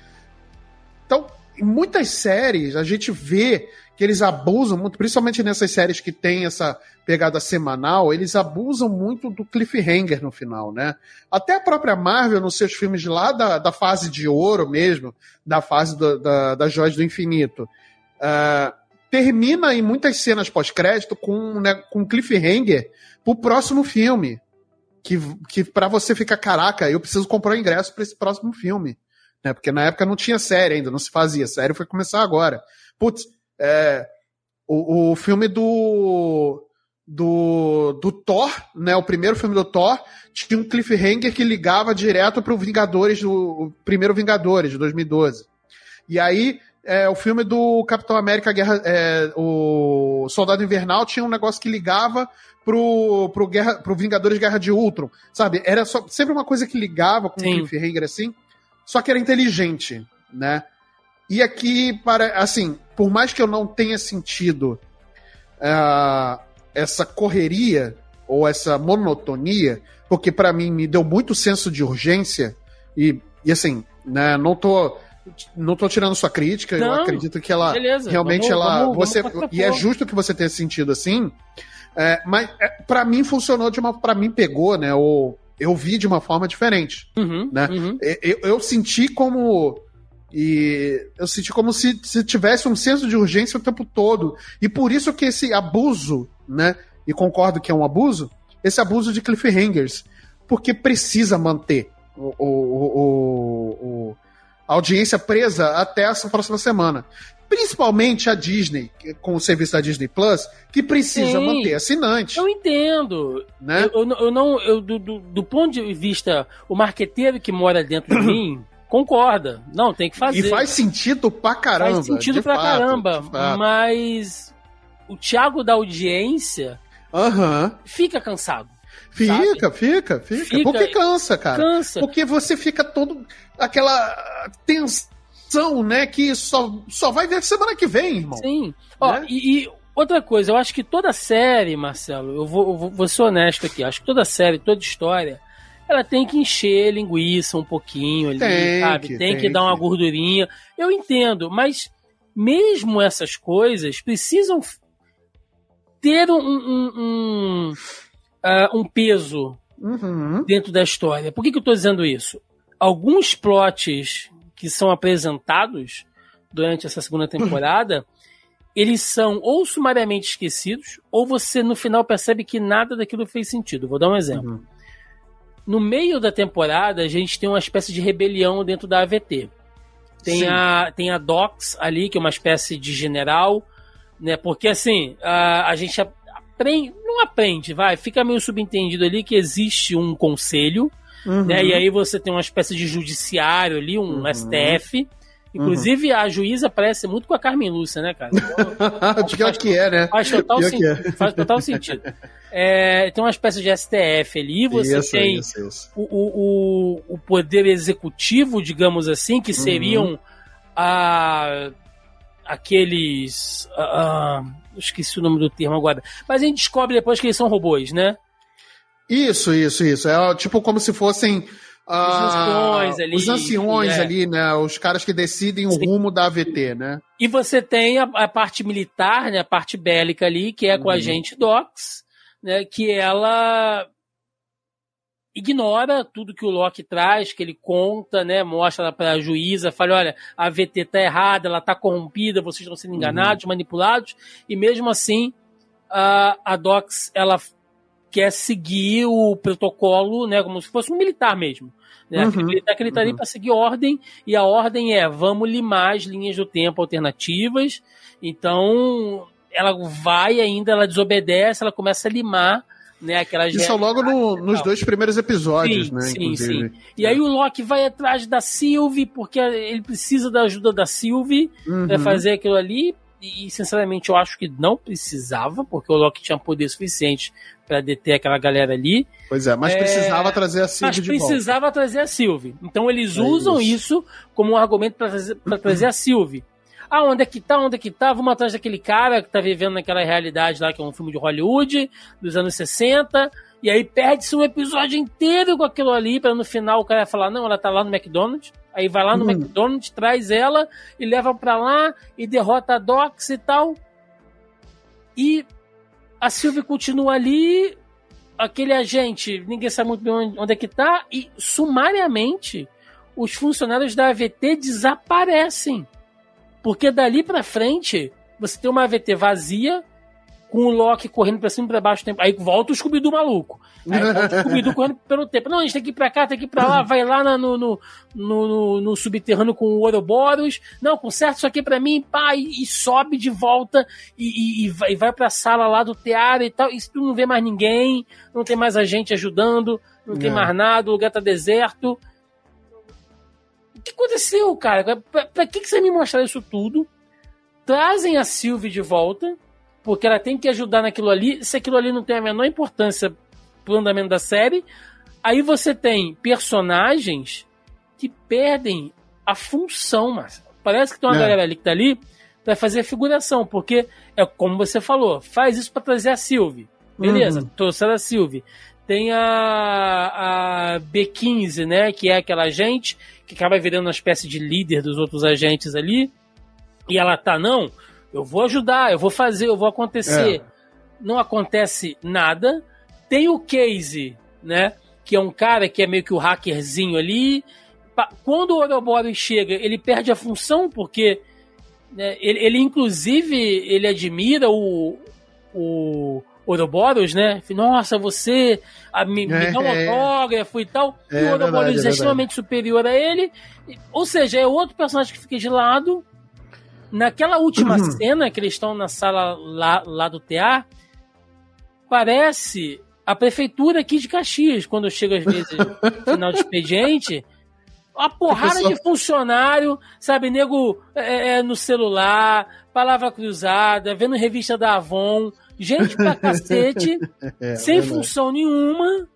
Então, em muitas séries, a gente vê que eles abusam muito, principalmente nessas séries que tem essa pegada semanal, eles abusam muito do cliffhanger no final, né? Até a própria Marvel, nos seus filmes lá da, da fase de ouro mesmo, da fase do, da, das joias do infinito, uh, termina em muitas cenas pós-crédito com, né, com cliffhanger pro próximo filme. Que, que para você ficar, caraca, eu preciso comprar o ingresso para esse próximo filme. Né? Porque na época não tinha série ainda, não se fazia. série foi começar agora. Putz, é, o, o filme do, do, do Thor, né? O primeiro filme do Thor tinha um cliffhanger que ligava direto pro Vingadores, do primeiro Vingadores, de 2012. E aí, é, o filme do Capitão América, Guerra, é, o Soldado Invernal, tinha um negócio que ligava pro, pro, Guerra, pro Vingadores Guerra de Ultron, sabe? Era só, sempre uma coisa que ligava com Sim. um cliffhanger assim, só que era inteligente, né? E aqui, para assim, por mais que eu não tenha sentido uh, essa correria ou essa monotonia, porque para mim me deu muito senso de urgência e, e assim, né, não tô não tô tirando sua crítica, não, eu acredito que ela beleza, realmente vamos, ela vamos, você vamos e é justo que você tenha sentido assim, é, mas é, para mim funcionou de uma para mim pegou, né, ou eu vi de uma forma diferente, uhum, né? Uhum. Eu, eu senti como e eu senti como se, se tivesse um senso de urgência o tempo todo. E por isso que esse abuso, né? E concordo que é um abuso, esse abuso de cliffhangers. Porque precisa manter o, o, o, o audiência presa até essa próxima semana. Principalmente a Disney, com o serviço da Disney Plus, que precisa Sim, manter assinante. Eu entendo. Né? Eu, eu, eu não, eu, do, do, do ponto de vista, o marqueteiro que mora dentro de mim [clears throat] concorda. Não, tem que fazer. E faz sentido pra caramba. Faz sentido pra fato, caramba. Mas o Thiago da audiência uhum. fica cansado. Fica, fica, fica, fica. Porque cansa, cara. Cansa. Porque você fica todo. aquela tensão, né? Que só, só vai ver semana que vem, irmão. Sim. Né? Ó, e, e, outra coisa, eu acho que toda série, Marcelo, eu vou, eu vou, vou ser honesto aqui, acho que toda série, toda história ela tem que encher linguiça um pouquinho ali, tem sabe? Que, tem, tem, que dar uma gordurinha. Eu entendo, mas mesmo essas coisas precisam ter um, um, um, uh, um peso uhum. dentro da história. Por que, que eu estou dizendo isso? Alguns plots que são apresentados durante essa segunda [clears throat] temporada, eles são ou sumariamente esquecidos, ou você no final percebe que nada daquilo fez sentido. Vou dar um exemplo. Uhum. No meio da temporada, a gente tem uma espécie de rebelião dentro da AVT. Tem a, tem a Docs ali, que é uma espécie de general, né? Porque assim, a, a gente aprende, não aprende, vai, fica meio subentendido ali que existe um conselho, uhum. né? E aí você tem uma espécie de judiciário ali, um uhum. STF, Inclusive, uhum. a juíza parece muito com a Carmen Lúcia, né, cara? [laughs] Então, Pior que é, né? Faz total, sen é. faz total sentido. É, tem uma espécie de STF ali, você isso, tem isso, isso. O, o, o poder executivo, digamos assim, que seriam uhum. a, aqueles. A, a, esqueci o nome do termo agora. Mas a gente descobre depois que eles são robôs, né? Isso, isso, isso. É tipo como se fossem os ah, anciões ali. Os anciões é. ali, né? Os caras que decidem o Sim. rumo da AVT, né? E você tem a, a, parte militar, né? A parte bélica ali, que é com a uhum. gente Docs, né? Que ela ignora tudo que o Loki traz, que ele conta, né? Mostra para a juíza, fala, olha, a AVT tá errada, ela tá corrompida, vocês estão sendo enganados, uhum. manipulados, e mesmo assim a, a Docs, ela quer seguir o protocolo, né, como se fosse um militar mesmo. Né? Uhum, militar que ele está uhum. ali para seguir ordem, e a ordem é vamos limar as linhas do tempo alternativas. Então, ela vai ainda, ela desobedece, ela começa a limar né, aquelas Isso logo no, nos dois primeiros episódios, sim, né? Sim, inclusive. sim. E aí o Loki vai atrás da Sylvie, porque ele precisa da ajuda da Sylvie uhum. para fazer aquilo ali. E, sinceramente, eu acho que não precisava, porque o Loki tinha poder suficiente para deter aquela galera ali. Pois é, mas é... precisava trazer a Sylvie mas precisava trazer a Sylvie. Então eles é usam isso. isso. como um argumento para trazer, trazer a Sylvie. Ah, onde é que tá? Onde é que tá? Vamos atrás daquele cara que tá vivendo naquela realidade lá, que é um filme de Hollywood, dos anos 60. E aí perde-se um episódio inteiro com aquilo ali, para no final o cara falar, não, ela tá lá no McDonald's. Aí vai lá no hum. McDonald's, traz ela e leva pra lá e derrota a Docs e tal. E a Sylvie continua ali, aquele agente, ninguém sabe muito bem onde é que tá, e sumariamente os funcionários da AVT desaparecem. Porque dali pra frente você tem uma AVT vazia, com o Loki correndo pra cima e pra baixo. Aí volta o Scooby-Doo maluco. Aí volta o Scooby-Doo [laughs] correndo pelo tempo. Não, a gente tem que ir pra cá, tem que ir pra lá, vai lá no, no, no, no, no subterrâneo com o Ouroboros. Não, conserta isso aqui pra mim, pá, e, e sobe de volta e, e, e, vai, e vai pra sala lá do teatro e tal. E tu não vê mais ninguém, não tem mais a gente ajudando, não tem mais nada, o lugar tá deserto. O que aconteceu, cara? Pra, pra que, que você me mostrar isso tudo? Trazem a Sylvie de volta porque ela tem que ajudar naquilo ali. Se aquilo ali não tem a menor importância pro andamento da série, aí você tem personagens que perdem a função, mas parece que tem uma é. galera ali que tá ali para fazer figuração, porque é como você falou, faz isso para trazer a Sylvie. Beleza, uhum. trouxeram a Sylvie. Tem a, a B15, né, que é aquela agente que acaba virando uma espécie de líder dos outros agentes ali. E ela tá, não, eu vou ajudar, eu vou fazer, eu vou acontecer. É. Não acontece nada. Tem o Casey, né? Que é um cara que é meio que o hackerzinho ali. Quando o Ouroboros chega, ele perde a função, porque né, ele, ele, inclusive, ele admira o, o Ouroboros, né? Nossa, você a, me, me dá um é, é. autógrafo e tal. É, e o Ouroboros é, é extremamente superior a ele. Ou seja, é outro personagem que fica de lado Naquela última uhum. cena que eles estão na sala lá, lá do TA, parece a prefeitura aqui de Caxias, quando chega às vezes [laughs] final de expediente, a porrada pessoa... de funcionário, sabe, nego é, é, no celular, palavra cruzada, vendo revista da Avon, gente pra cacete, [laughs] é, sem função nenhuma,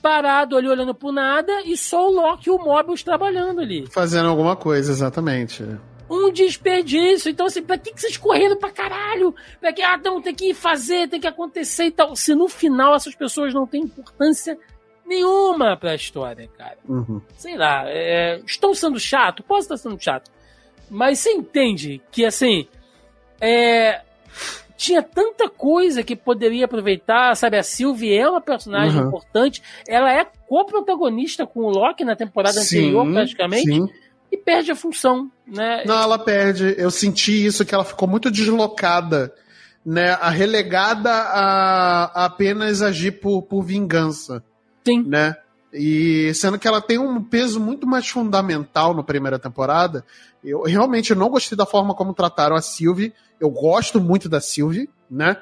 parado ali olhando pro nada, e só o Loki e o Mobius trabalhando ali. Fazendo alguma coisa, exatamente um desperdício. Então, assim, pra que, que vocês correram pra caralho? Pra que, ah, não, tem que fazer, tem que acontecer e tal. Se no final essas pessoas não têm importância nenhuma pra história, cara. Uhum. Sei lá, é, estão sendo chato? Posso estar sendo chato. Mas você entende que, assim, é, tinha tanta coisa que poderia aproveitar, sabe? A Sylvie é uma personagem uhum. importante, ela é co-protagonista com o Loki na temporada sim, anterior, praticamente. Sim e perde a função, né? Não, ela perde. Eu senti isso, que ela ficou muito deslocada, né? A relegada a, a apenas agir por, por vingança. Sim. Né? E sendo que ela tem um peso muito mais fundamental na primeira temporada, eu realmente não gostei da forma como trataram a Sylvie. Eu gosto muito da Sylvie, né?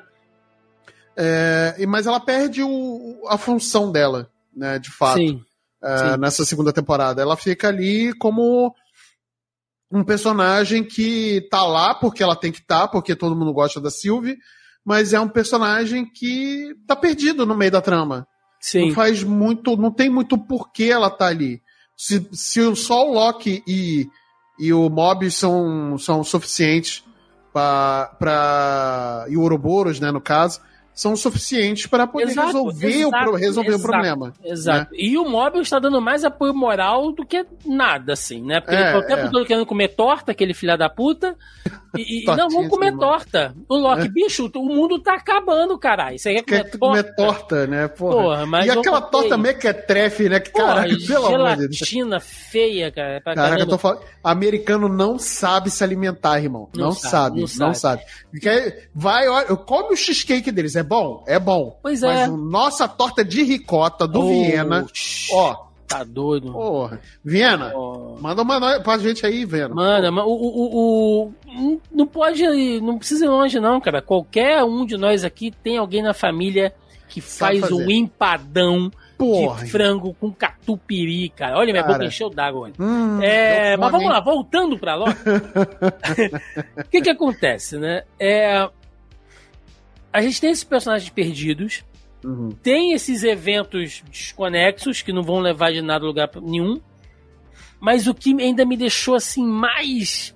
É, mas ela perde o, a função dela, né? De fato. Sim uh, nessa segunda temporada. Ela fica ali como um personagem que tá lá porque ela tem que estar, tá, porque todo mundo gosta da Sylvie, mas é um personagem que tá perdido no meio da trama. Sim. Não faz muito, não tem muito porquê ela tá ali. Se, se só o Loki e, e o Mob são, são suficientes para e o Ouroboros, né, no caso, são suficientes para poder exato, resolver, exato, o, resolver exato, o problema. Exato. Né? E o Mobius está dando mais apoio moral do que nada, assim, né? Porque é, ele tá o tempo é. todo querendo comer torta, aquele filho da puta. E, e não, vamos comer torta. O Loki, é. bicho, o mundo tá acabando, caralho. Você quer comer quer torta? comer torta, né? Porra. Porra mas e aquela torta mequetrefe, né? Que caralho, pelo amor de Deus. Gelatina feia, cara. Pra Caraca, eu tô falando. Americano não sabe se alimentar, irmão. Não, não sabe, não sabe. Não sabe. Vai, olha, come o cheesecake deles. É bom? É bom. Pois é. Mas nossa torta de ricota do oh, Viena, ó. Tá doido. Porra. Viena, oh. manda uma pra gente aí, Viena. Manda, o, o, o, não pode, não precisa ir longe não, cara. Qualquer um de nós aqui tem alguém na família que faz um empadão Porra. de frango com catupiry, cara. Olha, minha cara. boca encheu d'água. Hum, é, mas vamos lá, voltando pra Loki. [laughs] [laughs] O que que acontece, né? É, a gente tem esses personagens perdidos, uhum. tem esses eventos desconexos que não vão levar de nada lugar nenhum, mas o que ainda me deixou assim mais.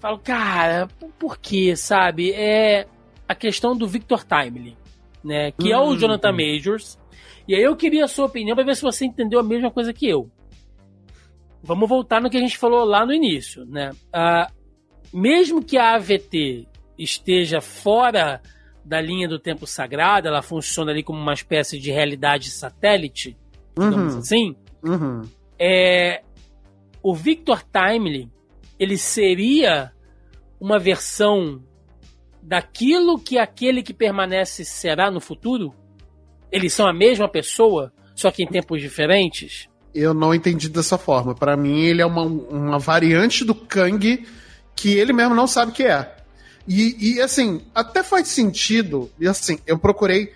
Falo, cara, por quê, sabe? É a questão do Victor Timely, né? Que uhum. é o uhum. Jonathan Majors. E aí eu queria a sua opinião para ver se você entendeu a mesma coisa que eu. Vamos voltar no que a gente falou lá no início, né? Uh, mesmo que a AVT esteja fora da linha do tempo sagrado, ela funciona ali como uma espécie de realidade satélite, digamos uhum. assim. Uhum. É, o Victor Timely, ele seria uma versão daquilo que aquele que permanece será no futuro? Eles são a mesma pessoa, só que em tempos diferentes? Eu não entendi dessa forma. Para mim, ele é uma, uma variante do Kang que ele mesmo não sabe que é. E, e, assim, até faz sentido. E assim, eu procurei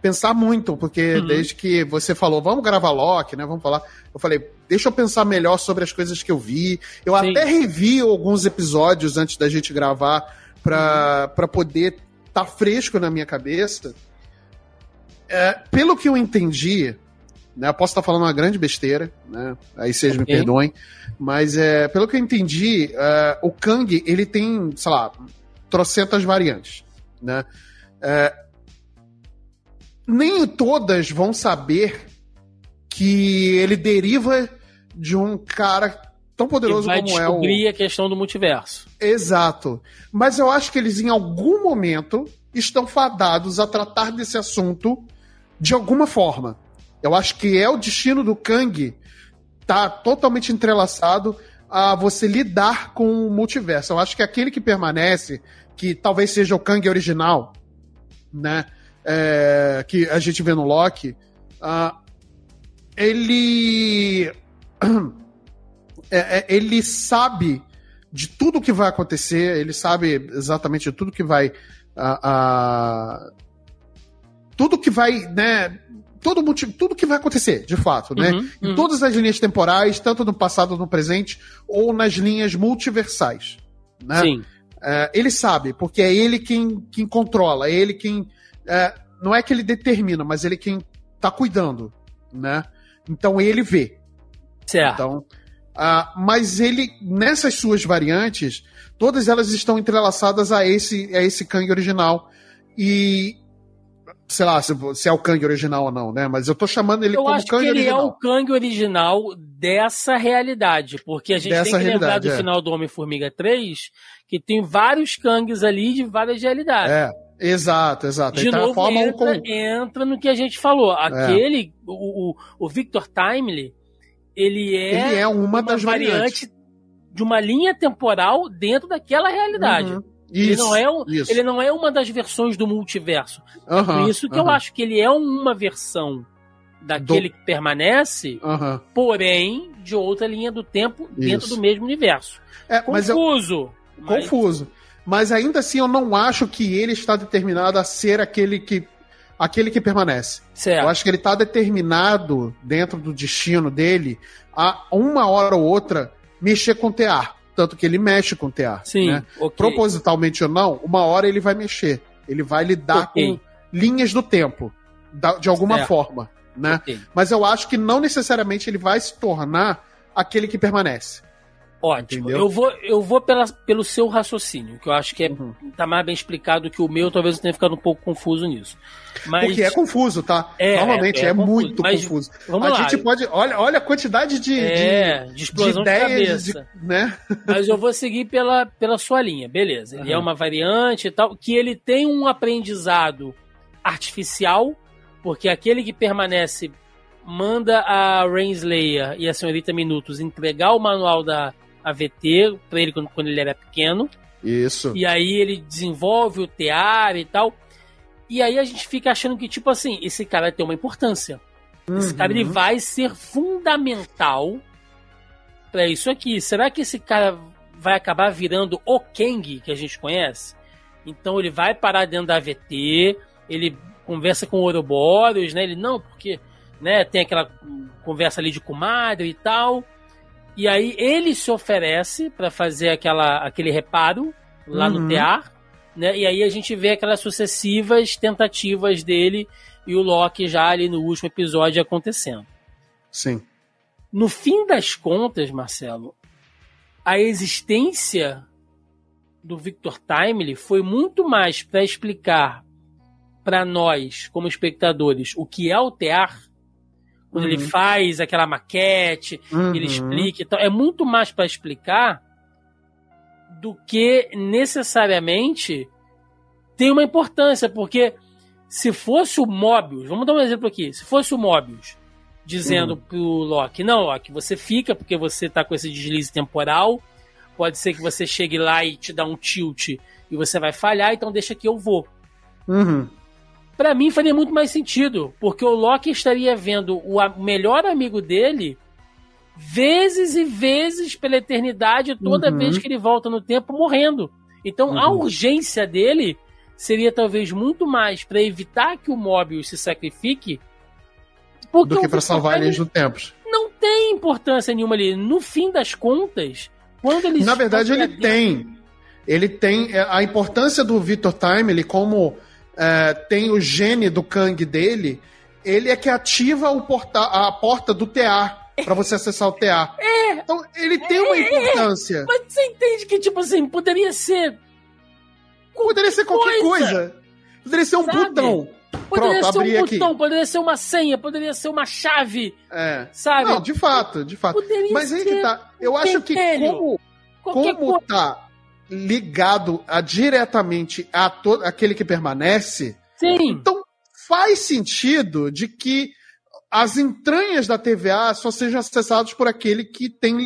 pensar muito, porque uhum. desde que você falou, vamos gravar Loki, né? Vamos falar. Eu falei, deixa eu pensar melhor sobre as coisas que eu vi. Eu Sim. até revi alguns episódios antes da gente gravar para uhum. poder estar tá fresco na minha cabeça. É, pelo que eu entendi, né, eu posso estar tá falando uma grande besteira, né? Aí vocês okay. me perdoem, mas é, pelo que eu entendi, é, o Kang ele tem, sei lá, trocentas variantes, né? É, nem todas vão saber que ele deriva de um cara tão poderoso vai como é o. descobrir a questão do multiverso. Exato. Mas eu acho que eles, em algum momento, estão fadados a tratar desse assunto de alguma forma. Eu acho que é o destino do Kang tá totalmente entrelaçado a você lidar com o multiverso. Eu acho que aquele que permanece, que talvez seja o Kang original, né? é, que a gente vê no Loki, uh, ele. [clears throat] É, é, ele sabe de tudo que vai acontecer, ele sabe exatamente de tudo que vai. Uh, uh, tudo que vai, né? Todo motivo, tudo que vai acontecer, de fato, né? Uhum, em uhum. todas as linhas temporais, tanto no passado, no presente, ou nas linhas multiversais. Né? Sim. É, ele sabe, porque é ele quem, quem controla, é ele quem é, não é que ele determina, mas ele quem tá cuidando, né? Então ele vê. Certo. Então, uh, mas ele, nessas suas variantes, todas elas estão entrelaçadas a esse, a esse Kang original. E, sei lá, se, se, é o Kang original ou não, né? Mas eu tô chamando ele eu como acho Kang que ele original. é o Kang original dessa realidade, porque a gente dessa tem que lembrar do é. final do Homem-Formiga 3 que tem vários Kangs ali de várias realidades. É. Exato, exato. De então, novo, entra, com... entra no que a gente falou. É. Aquele, é. o, o, o Victor Timely, ele é, ele é uma, uma das variantes de uma linha temporal dentro daquela realidade. Uhum. Isso, ele, não é um, ele não é uma das versões do multiverso. Uhum, é por isso que uhum. eu acho que ele é uma versão daquele do... que permanece, porém de outra linha do tempo dentro do mesmo universo. É, Confuso. Mas eu... mas... Confuso mas ainda assim eu não acho que ele está determinado a ser aquele que aquele que permanece. Certo. Eu acho que ele está determinado dentro do destino dele a uma hora ou outra mexer com o tear, tanto que ele mexe com o tear. Sim. Né? Okay. Propositalmente ou não, uma hora ele vai mexer. Ele vai lidar okay. com linhas do tempo, de alguma certo. forma, né? Okay. Mas eu acho que não necessariamente ele vai se tornar aquele que permanece. Ótimo. Entendeu? Eu vou, eu vou pela, pelo seu raciocínio, que eu acho que é, uhum. tá mais bem explicado que o meu, talvez eu tenha ficado um pouco confuso nisso. Mas... Porque é confuso, tá? É, Normalmente é, é, é confuso. muito confuso. Vamos a lá. gente pode. Olha, olha a quantidade de, é, de, de explosão de, ideias, de cabeça. De, né? [laughs] Mas eu vou seguir pela, pela sua linha, beleza. Ele uhum. é uma variante e tal, que ele tem um aprendizado artificial, porque aquele que permanece manda a Rainslayer e a senhorita Minutos entregar o manual da AVT para ele quando, quando ele era pequeno. Isso. E aí ele desenvolve o tear e tal. E aí a gente fica achando que, tipo assim, esse cara tem uma importância. Uhum. Esse cara ele uhum. vai ser fundamental para isso aqui. Será que esse cara vai acabar virando o Kang que a gente conhece? Então ele vai parar dentro da AVT, ele conversa com o Ouroboros, né? Ele não, porque né, tem aquela conversa ali de comadre e tal. E aí ele se oferece para fazer aquela, aquele reparo lá uhum. no tear, né? E aí a gente vê aquelas sucessivas tentativas dele e o Loki já ali no último episódio acontecendo. Sim. No fim das contas, Marcelo, a existência do Victor Timely foi muito mais para explicar para nós, como espectadores, o que é o tear quando uhum. ele faz aquela maquete, uhum. ele explica. Então, é muito mais para explicar do que necessariamente tem uma importância, porque se fosse o Mobius, vamos dar um exemplo aqui, se fosse o Mobius dizendo uhum. pro Loki, não, Loki, você fica porque você tá com esse deslize temporal, pode ser que você chegue lá e te dá um tilt e você vai falhar, então deixa que eu vou. Uhum. Para mim faria muito mais sentido, porque o Loki estaria vendo o melhor amigo dele vezes e vezes pela eternidade, toda uhum. vez que ele volta no tempo morrendo. Então uhum. a urgência dele seria talvez muito mais para evitar que o Mobius se sacrifique do que para salvar eles do tempo. Não tem importância nenhuma ali. No fim das contas, quando eles Na verdade ele tem. Ele tem é, a importância do Victor Time, ele como é, tem o gene do Kang dele, ele é que ativa o porta, a porta do TA para você acessar o TA. [laughs] É. Então ele tem uma importância. É, mas você entende que tipo assim poderia ser poderia ser qualquer coisa. coisa. Poderia ser um Sabe? botão. Poderia Pronto, ser um botão, aqui. poderia ser uma senha, poderia ser uma chave. É. Sabe? Não, de fato, de fato. Poderia Mas aí que tá. Eu acho que como, como tá ligado a, diretamente a todo, aquele que permanece. Sim. Então faz sentido de que as entranhas da TVA só sejam acessadas por aquele que tem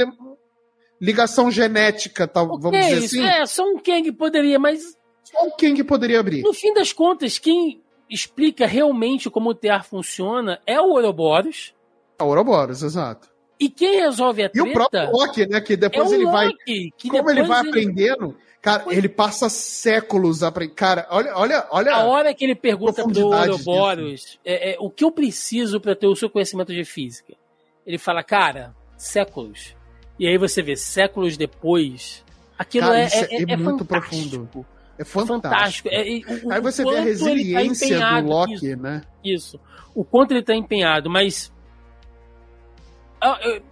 ligação genética, tal, okay, vamos dizer assim. É, só um Kang poderia, mas. Só um Kang poderia abrir. No fim das contas, quem explica realmente como o TEAR funciona é o Ouroboros. É o Ouroboros, exato. E quem resolve a treta... E o próprio Loki, né? Que depois é ele Loki, vai... como ele vai ele... aprendendo... Cara, ele passa séculos aprendendo. Cara, olha, olha, olha. A hora que ele pergunta pro Ouroboros é, é, o que eu preciso para ter o seu conhecimento de física. Ele fala, cara, séculos. E aí você vê, séculos depois, aquilo cara, é, é, é, é, muito fantástico. profundo. É fantástico. fantástico. É, o, Aí você vê a tá resiliência tá do Loki, isso, né? Isso. O quanto ele tá empenhado, mas. Eu, eu,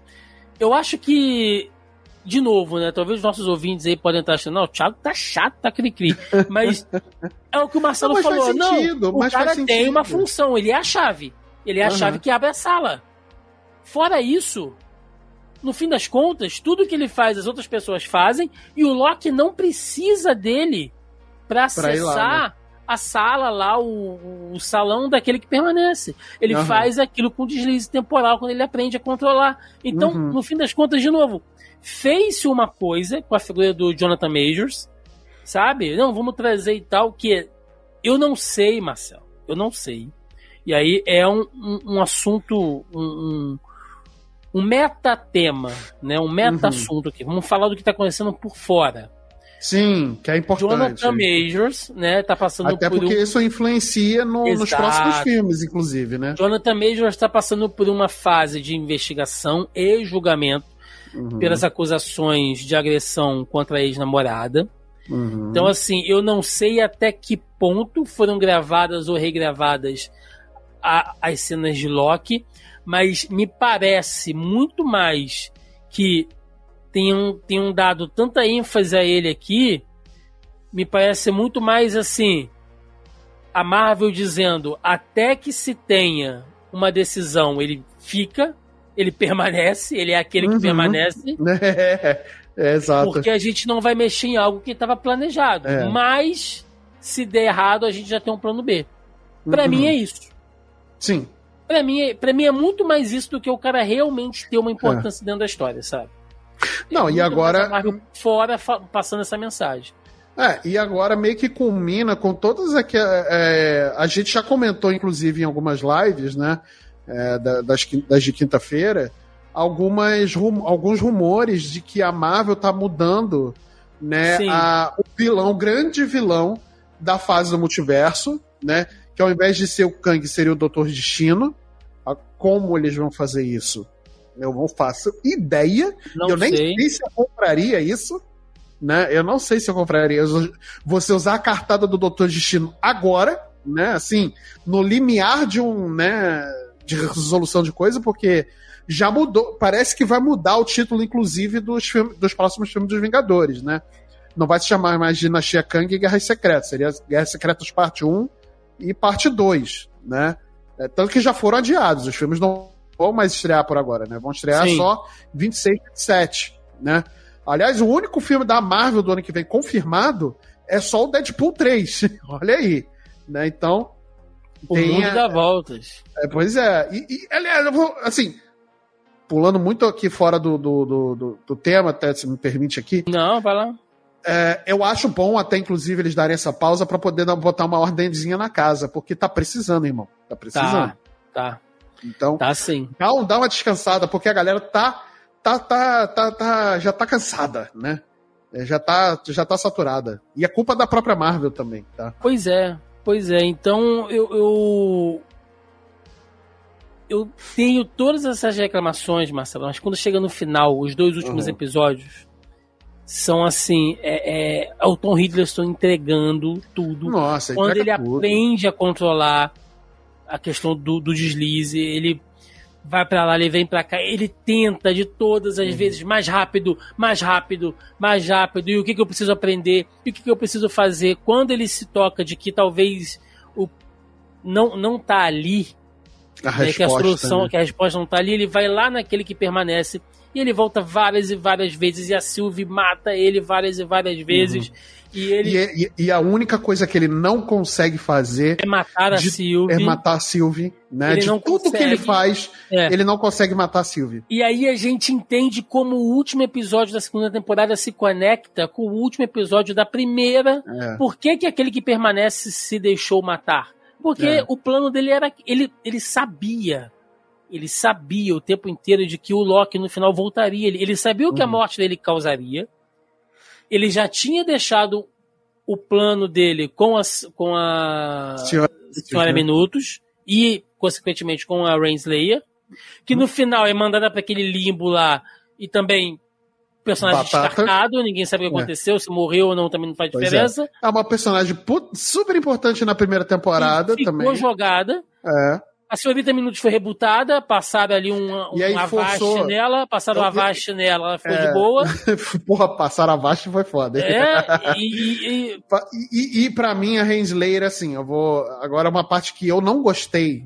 eu, acho que. De novo, né? Talvez os nossos ouvintes aí podem estar achando, não, o Thiago tá chato, tá cri-cri. [laughs] Mas é o que o Marcelo não, falou. Sentido, não, o cara tem uma função, ele é a chave. Ele é a uhum. chave que abre a sala. Fora isso, no fim das contas, tudo que ele faz as outras pessoas fazem e o Loki não precisa dele para acessar lá, né? A sala lá, o, o, salão daquele que permanece. Ele uhum. faz aquilo com deslize temporal quando ele aprende a controlar. Então, uhum. no fim das contas, de novo, fez-se uma coisa com a figura do Jonathan Majors, sabe? Não, vamos trazer e tal, que eu não sei, Marcel, eu não sei. E aí é um, um, um assunto, um, um, metatema, né? Um meta-assunto uhum. aqui. Vamos falar do que está acontecendo por fora. Sim, que é importante. Jonathan Majors, né, tá passando Até por porque um... isso influencia no, nos próximos filmes, inclusive, né? Jonathan Majors está passando por uma fase de investigação e julgamento uhum. pelas acusações de agressão contra a ex-namorada. Uhum. Então, assim, eu não sei até que ponto foram gravadas ou regravadas a, as cenas de Loki, mas me parece muito mais que tenham, tenham dado tanta ênfase a ele aqui, me parece muito mais assim. A Marvel dizendo até que se tenha uma decisão, ele fica, ele permanece, ele é aquele que uhum. permanece. [laughs] É, é, exato. Porque a gente não vai mexer em algo que estava planejado. É. Mas, se der errado, a gente já tem um plano B. Para uhum. mim é isso. Sim. Para mim, é, pra mim é muito mais isso do que o cara realmente ter uma importância é. dentro da história, sabe? Não, e agora. Fora passando essa mensagem. É, e agora meio que culmina com todas aquelas. É, a gente já comentou, inclusive, em algumas lives, né? É, das, das de quinta-feira, algumas alguns rumores de que a Marvel tá mudando né, a, o vilão, o grande vilão da fase do multiverso, né? Que ao invés de ser o Kang, seria o Doutor Destino. Como eles vão fazer isso? Eu não faço ideia. Não eu nem sei. sei se eu compraria isso. Né? Eu não sei se eu compraria. Você usar a cartada do Doutor Destino agora, né? Assim, no limiar de um, né? De resolução de coisa, porque já mudou. Parece que vai mudar o título, inclusive, dos, filmes, dos próximos filmes dos Vingadores, né? Não vai se chamar mais Dinastia Kang e Guerras Secretas. Seria Guerras Secretas Parte 1 e Parte 2, né? É, tanto que já foram adiados. Os filmes não vão mais estrear por agora, né? Vão estrear Sim. só 26 e 27, né? Aliás, o único filme da Marvel do ano que vem confirmado é só o Deadpool 3. [laughs] Olha aí. Né? Então. O mundo dá voltas. É, pois é. E, e aliás, eu vou, assim. pulando muito aqui fora do, do, do, do, tema, até se me permite aqui. Não, vai lá. É, eu acho bom até, inclusive, eles darem essa pausa para poder botar uma ordemzinha na casa, porque tá precisando, irmão. Tá precisando. Tá, tá. Então, Tá sim. dá, dá uma descansada, porque a galera tá, tá, tá, tá, tá- já tá cansada, né? É, Já tá, já tá saturada. E é culpa da própria Marvel também, tá? Pois é, pois é. Então eu, eu. eu tenho todas essas reclamações, Marcelo, mas quando chega no final, os dois últimos Uhum. episódios são assim: é, é, é o Tom Hiddleston entregando tudo. Nossa, quando ele tudo. aprende a controlar a questão do, do deslize, ele vai pra lá, ele vem pra cá, ele tenta de todas as Uhum. vezes mais rápido, mais rápido, mais rápido. E o que, que eu preciso aprender? E o que, que eu preciso fazer? Quando ele se toca de que talvez o não não tá ali, a né, que a resposta, solução, né? que a resposta não tá ali, ele vai lá naquele que permanece. E ele volta várias e várias vezes, e a Sylvie mata ele várias e várias vezes. E ele E, e- e a única coisa que ele não consegue fazer é matar a de- Sylvie. é matar a Sylvie, né? Ele de não tudo que ele consegue. faz, É. ele não consegue matar a Sylvie. E aí a gente entende como o último episódio da segunda temporada se conecta com o último episódio da primeira. É. Por que, que aquele que permanece se deixou matar? Porque É. o plano dele era. Ele, ele sabia. Ele sabia o tempo inteiro de que o Loki no final voltaria. Ele, ele sabia o que a Uhum. morte dele causaria. Ele já tinha deixado o plano dele com a, com a Senhora- Senhora Minutos e, consequentemente, com a Renslayer, que no final é mandada para aquele limbo lá e também personagem Batata. descartado, ninguém sabe o que É. aconteceu, se morreu ou não também não faz Pois é. diferença. É uma personagem super importante na primeira temporada ficou também. jogada. É. A senhorita Minutos foi rebutada, passaram ali um, um E aí avaste forçou- nela, passaram Eu vi- avaste nela, ela ficou É. de boa. [laughs] Porra, passar a vasta foi foda. É, e, e- e- E, para mim, a Renslayer, assim, eu vou. Agora, uma parte que eu não gostei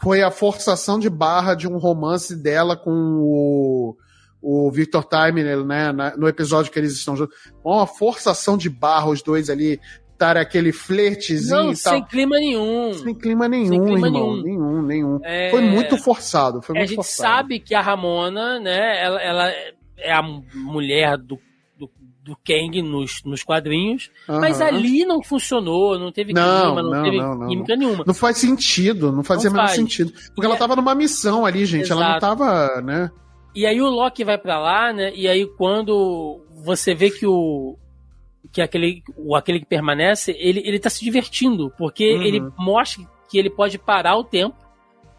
foi a forçação de barra de um romance dela com o, o Victor Timer, né? no episódio que eles estão juntos. Uma forçação de barra, os dois ali, dar aquele flertezinho não, e tal. sem clima nenhum. Sem clima nenhum, Sem clima irmão. nenhum. Nenhum, nenhum. É, Foi muito forçado. Foi a muito gente forçado. sabe que a Ramona, né, ela, ela é a mulher do, do, Kang nos, nos quadrinhos, mas Aham. ali não funcionou, não teve Não, clima, não, não, teve não, não. química nenhuma. Não faz sentido, não fazia Não faz. sentido. Porque E ela é- tava numa missão ali, gente. Ela não Exato. tava, né? E aí o Loki vai pra lá, né? E aí quando você vê que o que aquele o aquele que permanece, ele ele tá se divertindo, porque Uhum. ele mostra que ele pode parar o tempo.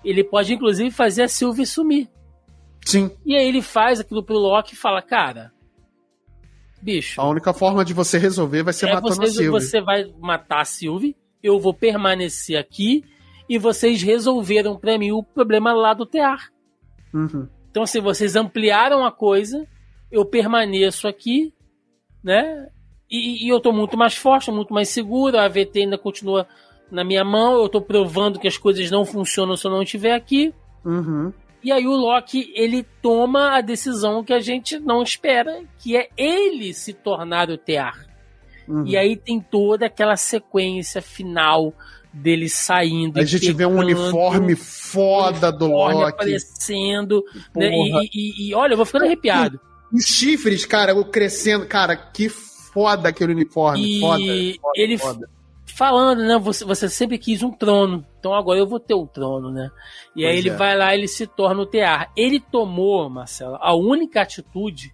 Ele pode inclusive fazer a Sylvie sumir. Sim. E aí ele faz aquilo pro Loki e fala: "Cara, bicho, A única forma de você resolver vai ser é matando a você, Sylvie. você vai matar a Sylvie, eu vou permanecer aqui e vocês resolveram pra mim o problema lá do tear. Uhum. Então, assim, vocês ampliaram a coisa, eu permaneço aqui, né? E, e eu tô muito mais forte, muito mais seguro, a AVT ainda continua na minha mão, eu tô provando que as coisas não funcionam se eu não estiver aqui. Uhum. E aí o Loki, ele toma a decisão que a gente não espera, que é ele se tornar o Tear. Uhum. E aí tem toda aquela sequência final dele saindo. a gente vê um uniforme foda do uniforme Loki. aparecendo. né? E, e- e, olha, eu vou ficando arrepiado. Os chifres, cara, o crescendo. Cara, que foda aquele uniforme. E foda, foda, ele foda. falando, né? Você, você sempre quis um trono, então agora eu vou ter um trono, né? E aí Pois ele é. vai lá, ele se torna o Tear. Ele tomou, Marcelo, a única atitude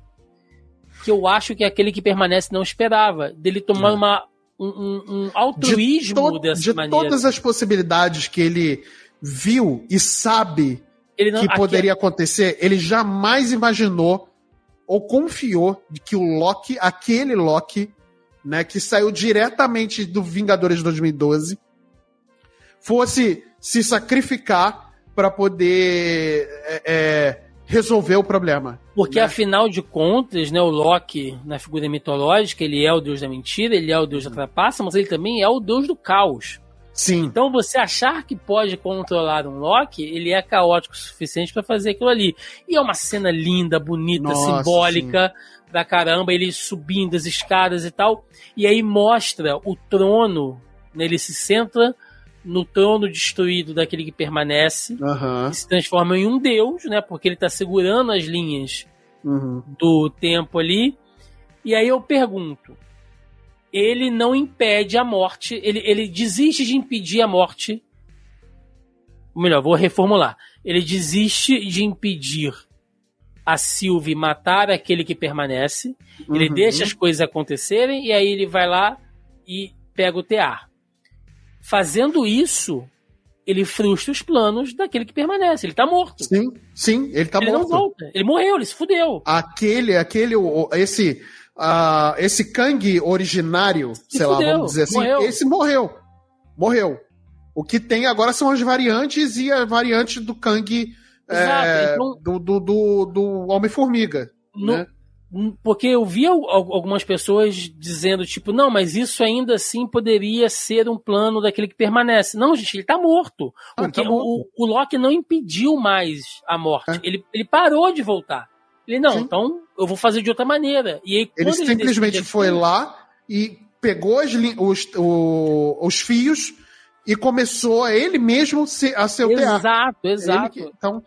que eu acho que aquele que permanece não esperava, dele tomar É. uma, um, um- um altruísmo To- dessa de maneira. todas as possibilidades que ele viu e sabe não, que aqui- poderia acontecer, ele jamais imaginou ou confiou de que o Loki, aquele Loki, né, que saiu diretamente do Vingadores de 2012, fosse se sacrificar para poder é, é, resolver o problema. Porque né? afinal de contas, né, o Loki, na figura mitológica, ele é o deus da mentira, ele é o deus da trapaça, mas ele também é o deus do caos. Sim. Então você achar que pode controlar um Loki, ele é caótico o suficiente para fazer aquilo ali. E é uma cena linda, bonita, Nossa, simbólica pra caramba, ele subindo as escadas e tal. E aí mostra o trono, né, ele se centra no trono destruído daquele que permanece, Aham. que se transforma em um deus, né? Porque ele tá segurando as linhas Uhum. do tempo ali. E aí eu pergunto: ele não impede a morte, ele, ele desiste de impedir a morte. Ou melhor, vou reformular. Ele desiste de impedir a Sylvie matar aquele que permanece. Ele Uhum. deixa as coisas acontecerem e aí ele vai lá e pega o tear. Fazendo isso, ele frustra os planos daquele que permanece. Ele tá morto. Sim, sim, ele tá ele morto. não volta. Ele morreu, ele se fudeu. Aquele, aquele, esse, ah, esse Kang originário, sei lá, fudeu, vamos dizer assim, morreu. esse morreu. Morreu. O que tem agora são as variantes e a variante do Kang Exato, é, então- do, do, do, do Homem-Formiga. Né? Porque eu vi al- al- algumas pessoas dizendo, tipo, não, mas isso ainda assim poderia ser um plano daquele que permanece. Não, gente, ele tá morto. Ah, Porque tá o, o Loki não impediu mais a morte. É. Ele, ele parou de voltar. Ele, não, Sim. então eu vou fazer de outra maneira. E aí, Ele quando simplesmente foi aquilo- lá e pegou as os, o- os fios e começou a ele mesmo se- a seu teatro. Exato, Ele exato. que- então,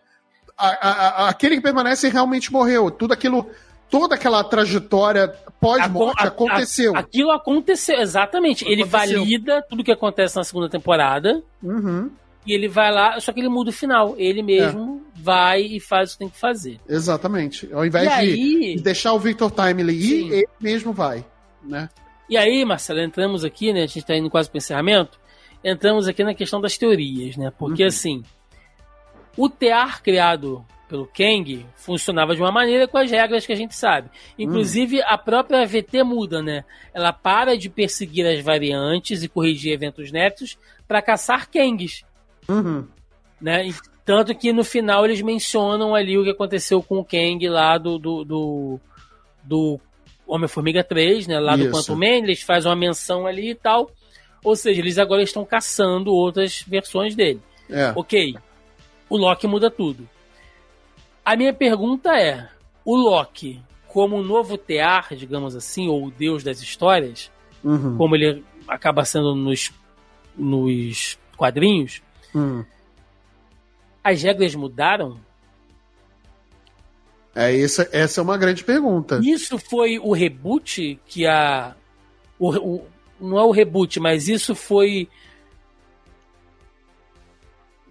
a- a- aquele que permanece realmente morreu. Tudo aquilo, toda aquela trajetória pós-morte aconteceu. a- aquilo aconteceu, exatamente. Ele Aconteceu. valida tudo que acontece na segunda temporada. Uhum, E ele vai lá, só que ele muda o final. Ele mesmo vai e faz o que tem que fazer. exatamente. Ao invés E de, aí, de deixar o Victor Timely ir, Sim. ele mesmo vai. Né? e aí, Marcelo, entramos aqui, né? A gente tá indo quase pro encerramento. Entramos aqui na questão das teorias, né? Porque Uhum. assim, o tear criado pelo Kang funcionava de uma maneira com as regras que a gente sabe. Inclusive, a própria VT muda, né? Ela para de perseguir as variantes e corrigir eventos nexos para caçar Kangs. Uhum. né? E tanto que no final eles mencionam ali o que aconteceu com o Kang lá do, do, do, do Homem-Formiga 3, né? Lá do Isso. Quantum Man, eles fazem uma menção ali e tal. Ou seja, eles agora estão caçando outras versões dele. É. Ok, o Loki muda tudo. A minha pergunta é: o Loki, como o novo Tear, digamos assim, ou o deus das histórias, Uhum. como ele acaba sendo nos, nos quadrinhos, Uhum. as regras mudaram? É, essa, essa é uma grande pergunta. Isso foi o reboot que a. O, o- não é o reboot, mas isso foi.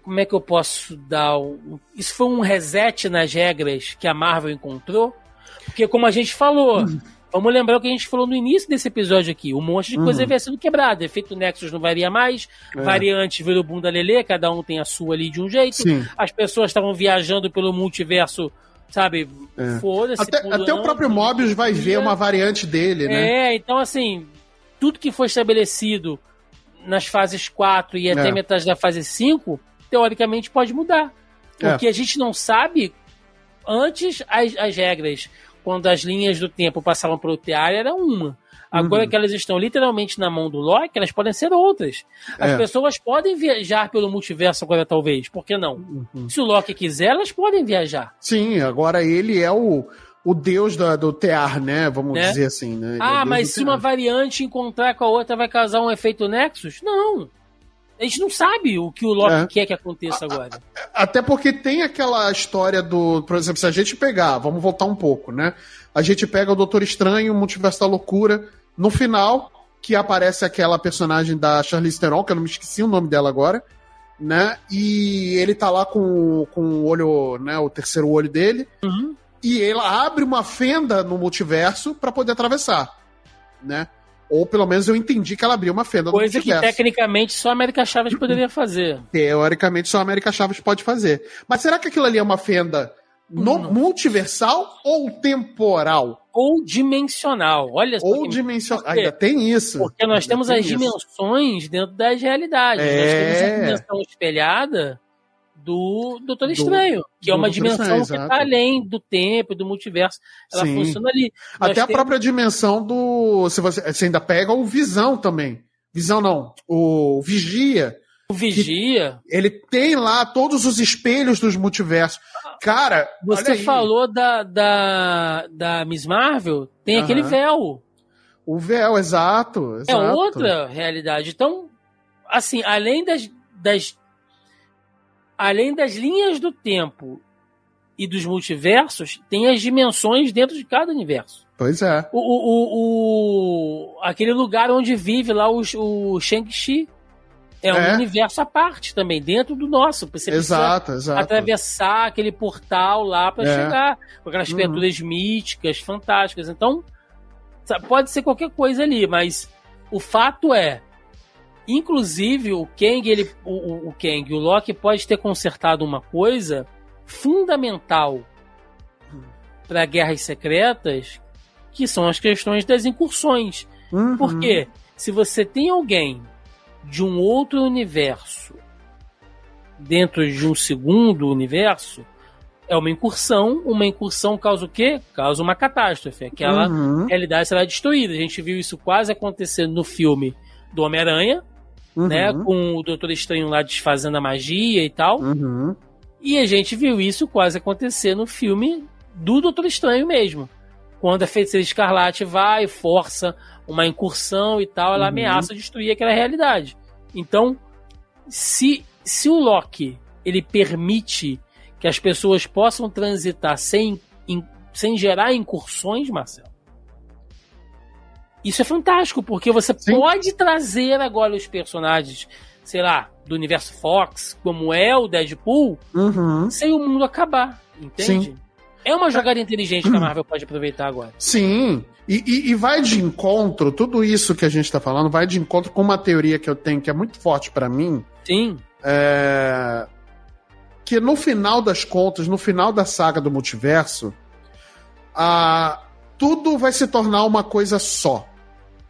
Como é que eu posso dar? um- Isso foi um reset nas regras que a Marvel encontrou? Porque, como a gente falou, vamos lembrar o que a gente falou no início desse episódio aqui: um monte de coisa Uhum. havia sido quebrada. Efeito Nexus não varia mais, É. variante virou bunda lelê, cada um tem a sua ali de um jeito. Sim. As pessoas estavam viajando pelo multiverso, sabe? É. Foda-se. Até, até o próprio Mobius vai ver uma variante dele, né? É, então assim, tudo que foi estabelecido nas fases 4 e até É. metade da fase 5, teoricamente pode mudar. É. Porque a gente não sabe antes as, as regras, quando as linhas do tempo passavam para o tear, era uma. Agora Uhum. que elas estão literalmente na mão do Loki, elas podem ser outras. As É. pessoas podem viajar pelo multiverso agora, talvez. Por que não? Uhum. Se o Loki quiser, elas podem viajar. Sim, agora ele é o, o deus da, do tear, né? Vamos Né? dizer assim, né? Ele é Ah, deus mas se uma variante encontrar com a outra vai causar um efeito Nexus? Não. A gente não sabe o que o Loki É. quer que aconteça agora. Até porque tem aquela história do. Por exemplo, se a gente pegar, vamos voltar um pouco, né? A gente pega o Doutor Estranho, o Multiverso da Loucura, no final, que aparece aquela personagem da Charlize Theron, que eu não me esqueci o nome dela agora, né? E ele tá lá com, com o olho, né? O terceiro olho dele. Uhum. e ela abre uma fenda no multiverso para poder atravessar, né? Ou pelo menos eu entendi que ela abriu uma fenda Coisa no que multiverso. tecnicamente só a América Chaves poderia [clears throat] fazer. Teoricamente só a América Chaves pode fazer. Mas será que aquilo ali é uma fenda no Não. multiversal ou temporal? Ou dimensional. Olha só. Ou que- dimensional? Ainda tem isso. Porque nós Ainda temos tem as isso. dimensões dentro das realidades. Nós É. temos a dimensão espelhada do Doutor Do- Estranho, que é do uma dimensão Estranho, que está além do tempo e do multiverso. Ela Sim. funciona ali. Nós Até a própria dimensão do. Se você, você ainda pega o Visão também. Visão não. O Vigia. O Vigia. Ele tem lá todos os espelhos dos multiversos. Cara, Você falou da, da, da Miss Marvel, tem aquele véu. O véu, exato. É exato. outra realidade. Então, assim, além das, das. Além das linhas do tempo e dos multiversos, tem as dimensões dentro de cada universo. Pois é. O, o, o, aquele lugar onde vive lá o, o Shang-Chi é um É. universo à parte também, dentro do nosso. Você Exato, exato. atravessar aquele portal lá para É. chegar com aquelas Uhum. criaturas míticas, fantásticas. Então, pode ser qualquer coisa ali, mas o fato é, inclusive o Kang, ele, o, o, Kang, o Loki pode ter consertado uma coisa fundamental para guerras secretas, que são as questões das incursões. Uhum. Porque se você tem alguém de um outro universo dentro de um segundo universo, é uma incursão. Uma incursão causa o quê? Causa uma catástrofe. Aquela Uhum. realidade será destruída. A gente viu isso quase acontecendo no filme do Homem-Aranha, Uhum. né? Com o Doutor Estranho lá desfazendo a magia e tal. Uhum. E a gente viu isso quase acontecer no filme do Doutor Estranho mesmo. Quando a feiticeira escarlate vai, força uma incursão e tal, ela Uhum. ameaça destruir aquela realidade. Então, se, se o Loki ele permite que as pessoas possam transitar sem, sem gerar incursões, Marcelo, isso é fantástico, porque você Sim. pode trazer agora os personagens, sei lá, do universo Fox, como é o Deadpool, Uhum. sem o mundo acabar, entende? Sim. É uma jogada inteligente que a Marvel pode aproveitar agora. Sim, e, e- e vai de encontro, tudo isso que a gente tá falando vai de encontro com uma teoria que eu tenho que é muito forte pra mim, Sim, é, que no final das contas, no final da saga do multiverso, a, tudo vai se tornar uma coisa só.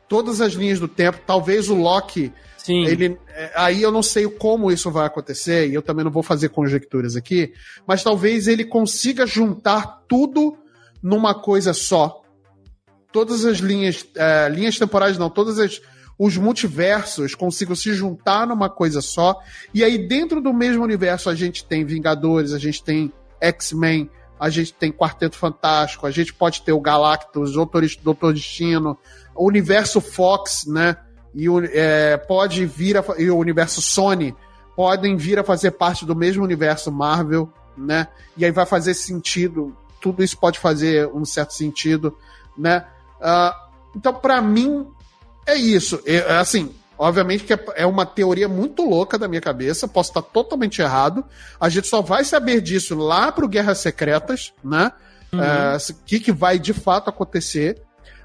Todas as linhas do tempo, talvez o Loki sim. ele, é, aí eu não sei como isso vai acontecer, e eu também não vou fazer conjecturas aqui, mas talvez ele consiga juntar tudo numa coisa só. Todas as linhas, é, linhas temporais não, todos as, os multiversos consigam se juntar numa coisa só, e aí dentro do mesmo universo a gente tem Vingadores, a gente tem X-Men, a gente tem Quarteto Fantástico, a gente pode ter o Galactus, Doutor, Doutor Destino, o universo Fox, né? e é, pode vir a, e o universo Sony podem vir a fazer parte do mesmo universo Marvel, né? E aí vai fazer sentido, tudo isso pode fazer um certo sentido, né? Ah, então, pra mim, é isso. É, assim, obviamente que é, é uma teoria muito louca da minha cabeça, posso estar totalmente errado. A gente só vai saber disso lá pro Guerras Secretas, né? Uhum. O que, que vai de fato acontecer.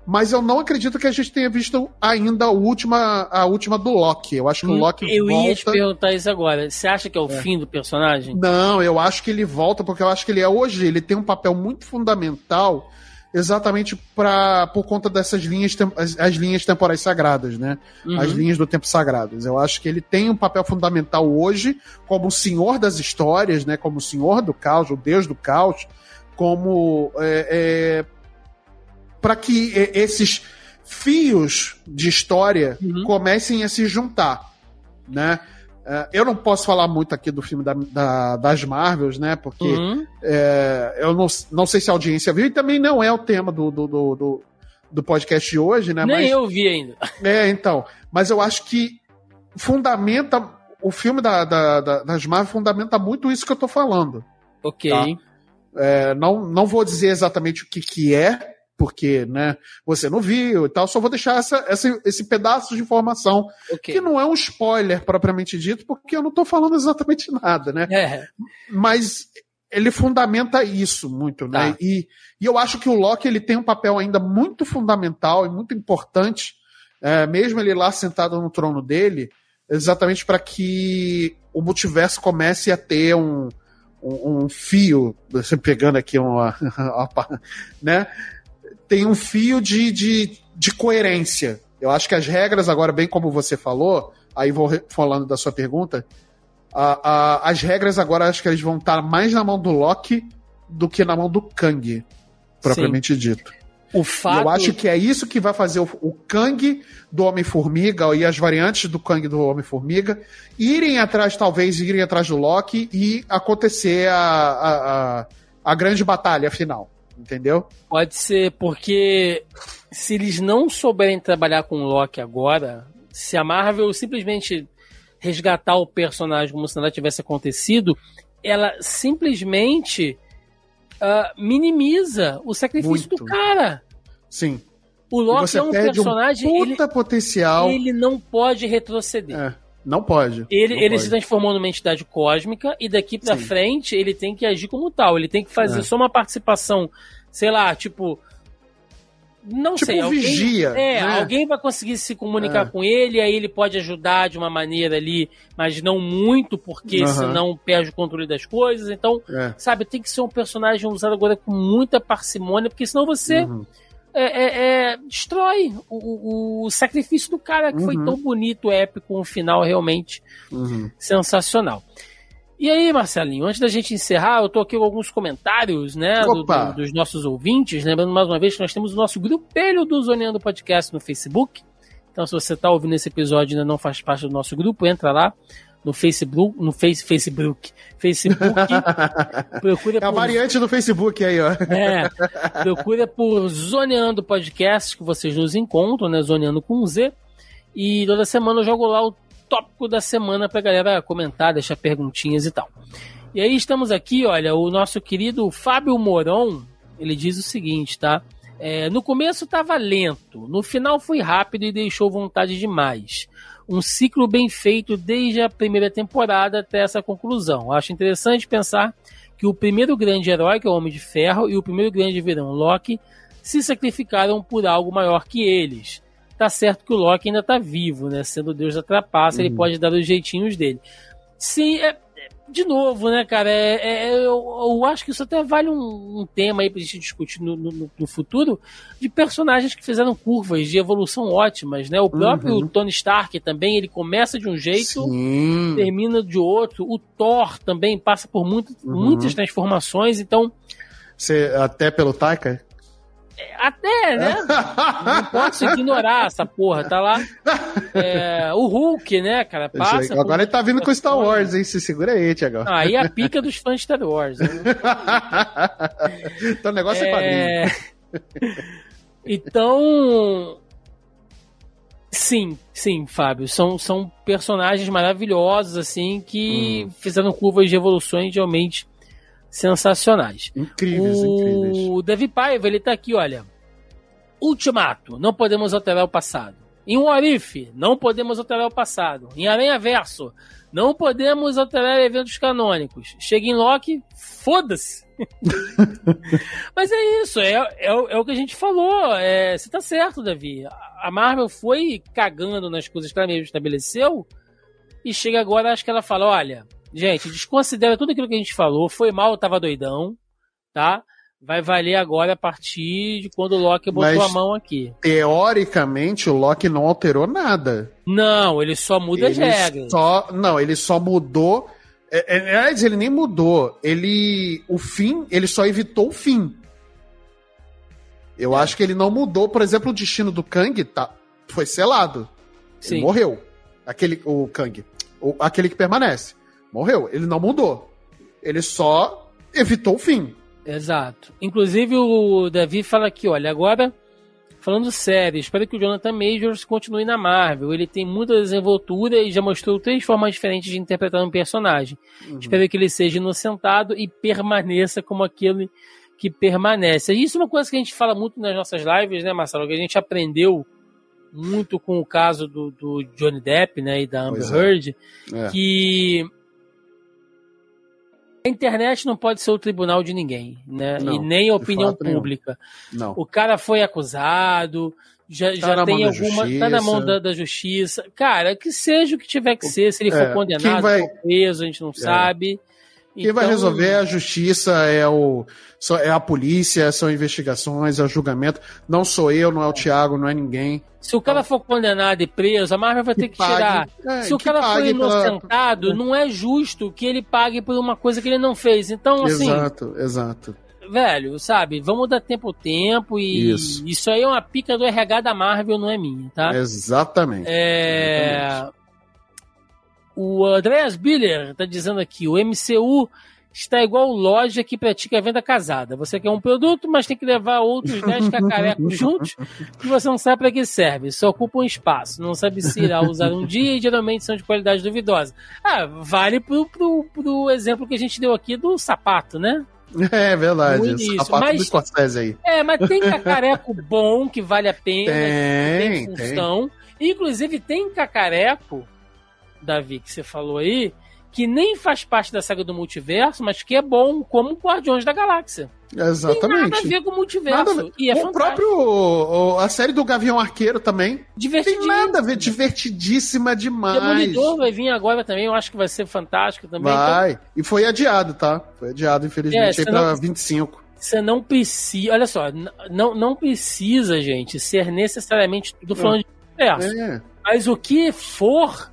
Mas eu não acredito que a gente tenha visto ainda a última, a última do Loki. Eu acho que o Loki Hum, Eu volta. ia te perguntar isso agora. Você acha que é o fim do personagem? Não, eu acho que ele volta porque eu acho que ele é hoje, ele tem um papel muito fundamental exatamente para por conta dessas linhas as, as linhas temporais sagradas, né? Uhum. As linhas do tempo sagradas. Eu acho que ele tem um papel fundamental hoje como o senhor das histórias, né? Como o senhor do caos, o deus do caos, como é, para que é, esses fios de história Uhum. comecem a se juntar, né? É, eu não posso falar muito aqui do filme da- da- das Marvels, né? Porque Uhum. é, eu não, não sei se a audiência viu, e também não é o tema do, do, do, do, do podcast de hoje, né? Nem mas, eu vi ainda. [laughs] É, então. Mas eu acho que fundamenta. O filme da, da- da- das Marvel fundamenta muito isso que eu tô falando. Ok. Tá. É, não, não vou dizer exatamente o que, que é, porque né, você não viu e tal, só vou deixar essa, essa- esse pedaço de informação, ok. que não é um spoiler propriamente dito, porque eu não tô falando exatamente nada, né? É. mas ele fundamenta isso muito, né? Tá. E, e eu acho que o Loki ele tem um papel ainda muito fundamental e muito importante, é, mesmo ele lá sentado no trono dele, exatamente para que o multiverso comece a ter um, um, um fio, você pegando aqui uma, [laughs] uma- né? Tem um fio de, de, de coerência. Eu acho que as regras, agora, bem como você falou, aí vou falando da sua pergunta, a- a- as regras agora acho que eles vão estar mais na mão do Loki do que na mão do Kang, propriamente dito. O fato. Eu acho que é isso que vai fazer o, o Kang do Homem-Formiga e as variantes do Kang do Homem-Formiga irem atrás, talvez irem atrás do Loki e acontecer a, a, a, a grande batalha final. Entendeu? Pode ser porque se eles não souberem trabalhar com o Loki agora, se a Marvel simplesmente resgatar o personagem como se nada tivesse acontecido, ela simplesmente uh, minimiza o sacrifício Muito. do cara. Sim. O Loki é um personagem. um ele, puta potencial. ele não pode retroceder. É, não pode. Ele, Não ele pode. se transformou numa entidade cósmica e daqui pra Sim. frente ele tem que agir como tal. Ele tem que fazer É. só uma participação, sei lá, tipo. Não Tipo sei, alguém, vigia, É, né? alguém vai conseguir se comunicar É. com ele, aí ele pode ajudar de uma maneira ali, mas não muito, porque senão perde o controle das coisas. Então, É. sabe, tem que ser um personagem usado agora com muita parcimônia, porque senão você Uhum. É, é, é, destrói o, o- sacrifício do cara, que foi Uhum. tão bonito, épico, um final realmente Uhum. sensacional. E aí, Marcelinho, antes da gente encerrar, eu tô aqui com alguns comentários, né, do- do- dos nossos ouvintes. Lembrando mais uma vez que nós temos o nosso grupelho do Zoneando Podcast no Facebook. Então, se você tá ouvindo esse episódio e ainda não faz parte do nosso grupo, entra lá no Facebook, no face, Facebook, Facebook, [laughs] procura É a por variante do Facebook aí, ó. é, procura por Zoneando Podcast, que vocês nos encontram, né? Zoneando com Z. E toda semana eu jogo lá o tópico da semana pra galera comentar, deixar perguntinhas e tal. E aí estamos aqui, olha, o nosso querido Fábio Moron, ele diz o seguinte, tá? É, no começo estava lento, no final foi rápido e deixou vontade demais. Um ciclo bem feito desde a primeira temporada até essa conclusão. Acho interessante pensar que o primeiro grande herói, que é o Homem de Ferro, e o primeiro grande vilão, Loki, se sacrificaram por algo maior que eles. Tá certo que o Loki ainda tá vivo, né? Sendo deus da trapaça, ele Uhum. pode dar os jeitinhos dele. Sim, é- de novo, né, cara? É, é- eu, eu acho que isso até vale um, um tema aí pra gente discutir no, no- no futuro de personagens que fizeram curvas de evolução ótimas, né? O próprio Uhum. Tony Stark também, ele começa de um jeito, Sim. termina de outro. O Thor também passa por muito, Uhum. muitas transformações, então, Você, até pelo Taika? Até, né? Não posso ignorar essa porra, tá lá. É, o Hulk, né, cara? Passa. Agora por- ele tá vindo com Star Wars, hein? Se segura aí, Tiagão. Ah, Aí a pica dos fãs de Star Wars. Né? então o negócio é, quadrinho. É... Então. Sim, sim, Fábio. São, são personagens maravilhosos, assim, que Hum. fizeram curvas de evoluções realmente sensacionais. Incríveis, incríveis. O Davi Paiva, ele tá aqui, olha. Ultimato, não podemos alterar o passado. Em Warif, não podemos alterar o passado. Em Aranha Verso, não podemos alterar eventos canônicos. Chega em Loki, foda-se. [laughs] Mas é isso, é, é, o- é o que a gente falou. É, você tá certo, Davi. A Marvel foi cagando nas coisas que ela mesmo estabeleceu. E chega agora, acho que ela fala: olha, gente, desconsidera tudo aquilo que a gente falou. Foi mal, eu tava doidão, tá? Vai valer agora a partir de quando o Loki botou Mas- a mão aqui. Teoricamente, o Loki não alterou nada. Não, ele só muda as Ele regras. Só, não, ele só mudou. é, é, Aliás, ele nem mudou. Ele. O fim, ele só evitou o fim. Eu É. acho que ele não mudou, por exemplo, o destino do Kang tá, foi selado. Sim. Ele morreu. Aquele, o Kang. O, aquele que permanece. Morreu. Ele não mudou. Ele só evitou o fim. Exato. Inclusive o Davi fala aqui, olha, agora falando sério, espero que o Jonathan Majors continue na Marvel. Ele tem muita desenvoltura e já mostrou três formas diferentes de interpretar um personagem. Uhum. Espero que ele seja inocentado e permaneça como aquele que permanece. Isso é uma coisa que a gente fala muito nas nossas lives, né, Marcelo? Que a gente aprendeu muito com o caso do, do Johnny Depp, né, e da Amber Pois é. Heard, É. que a internet não pode ser o tribunal de ninguém, né? Não, e nem a opinião nenhum. pública. Não. O cara foi acusado, já, Tá já tem alguma. Tá na mão da, da justiça. Cara, que seja o que tiver que ser, se ele for É, quem condenado, vai- for preso, a gente não sabe. Quem vai Então, resolver é a justiça, é, o, é a polícia, são investigações, é o julgamento. Não sou eu, não é o Thiago, não é ninguém. Se o cara for condenado e preso, a Marvel vai ter que pague- tirar. é, Se o que cara for pague pela- inocentado, não é justo que ele pague por uma coisa que ele não fez. Então, assim, Exato, exato. velho, sabe, vamos dar tempo ao tempo e Isso. isso aí é uma pica do RH da Marvel, não é minha, tá? Exatamente. É... O Andreas Biller tá dizendo aqui, o MCU está igual loja que pratica venda casada. Você quer um produto, mas tem que levar outros 10 cacarecos [laughs] juntos e você não sabe para que serve. Só ocupa um espaço. Não sabe se irá usar um dia e geralmente são de qualidade duvidosa. Ah, vale pro, pro, pro exemplo que a gente deu aqui do sapato, né? [laughs] É verdade. Sapato mas, do Scorsese aí. É, mas tem [laughs] cacareco bom que vale a pena, tem, tem função. Tem. Inclusive tem cacareco, Davi, que você falou aí, que nem faz parte da saga do multiverso, mas que é bom como Guardiões da Galáxia. Exatamente. Tem nada a ver com o multiverso. E é o próprio. A série do Gavião Arqueiro também. Divertidíssima. Tem nada a ver. Divertidíssima demais. Demolidor vai vir agora também. Eu acho que vai ser fantástico também. Vai. Então... E foi adiado, tá? Foi adiado, infelizmente, é, aí pra não... 25. Você não precisa. Olha só, não, não precisa, gente, ser necessariamente tudo falando é. de multiverso. É. Mas o que for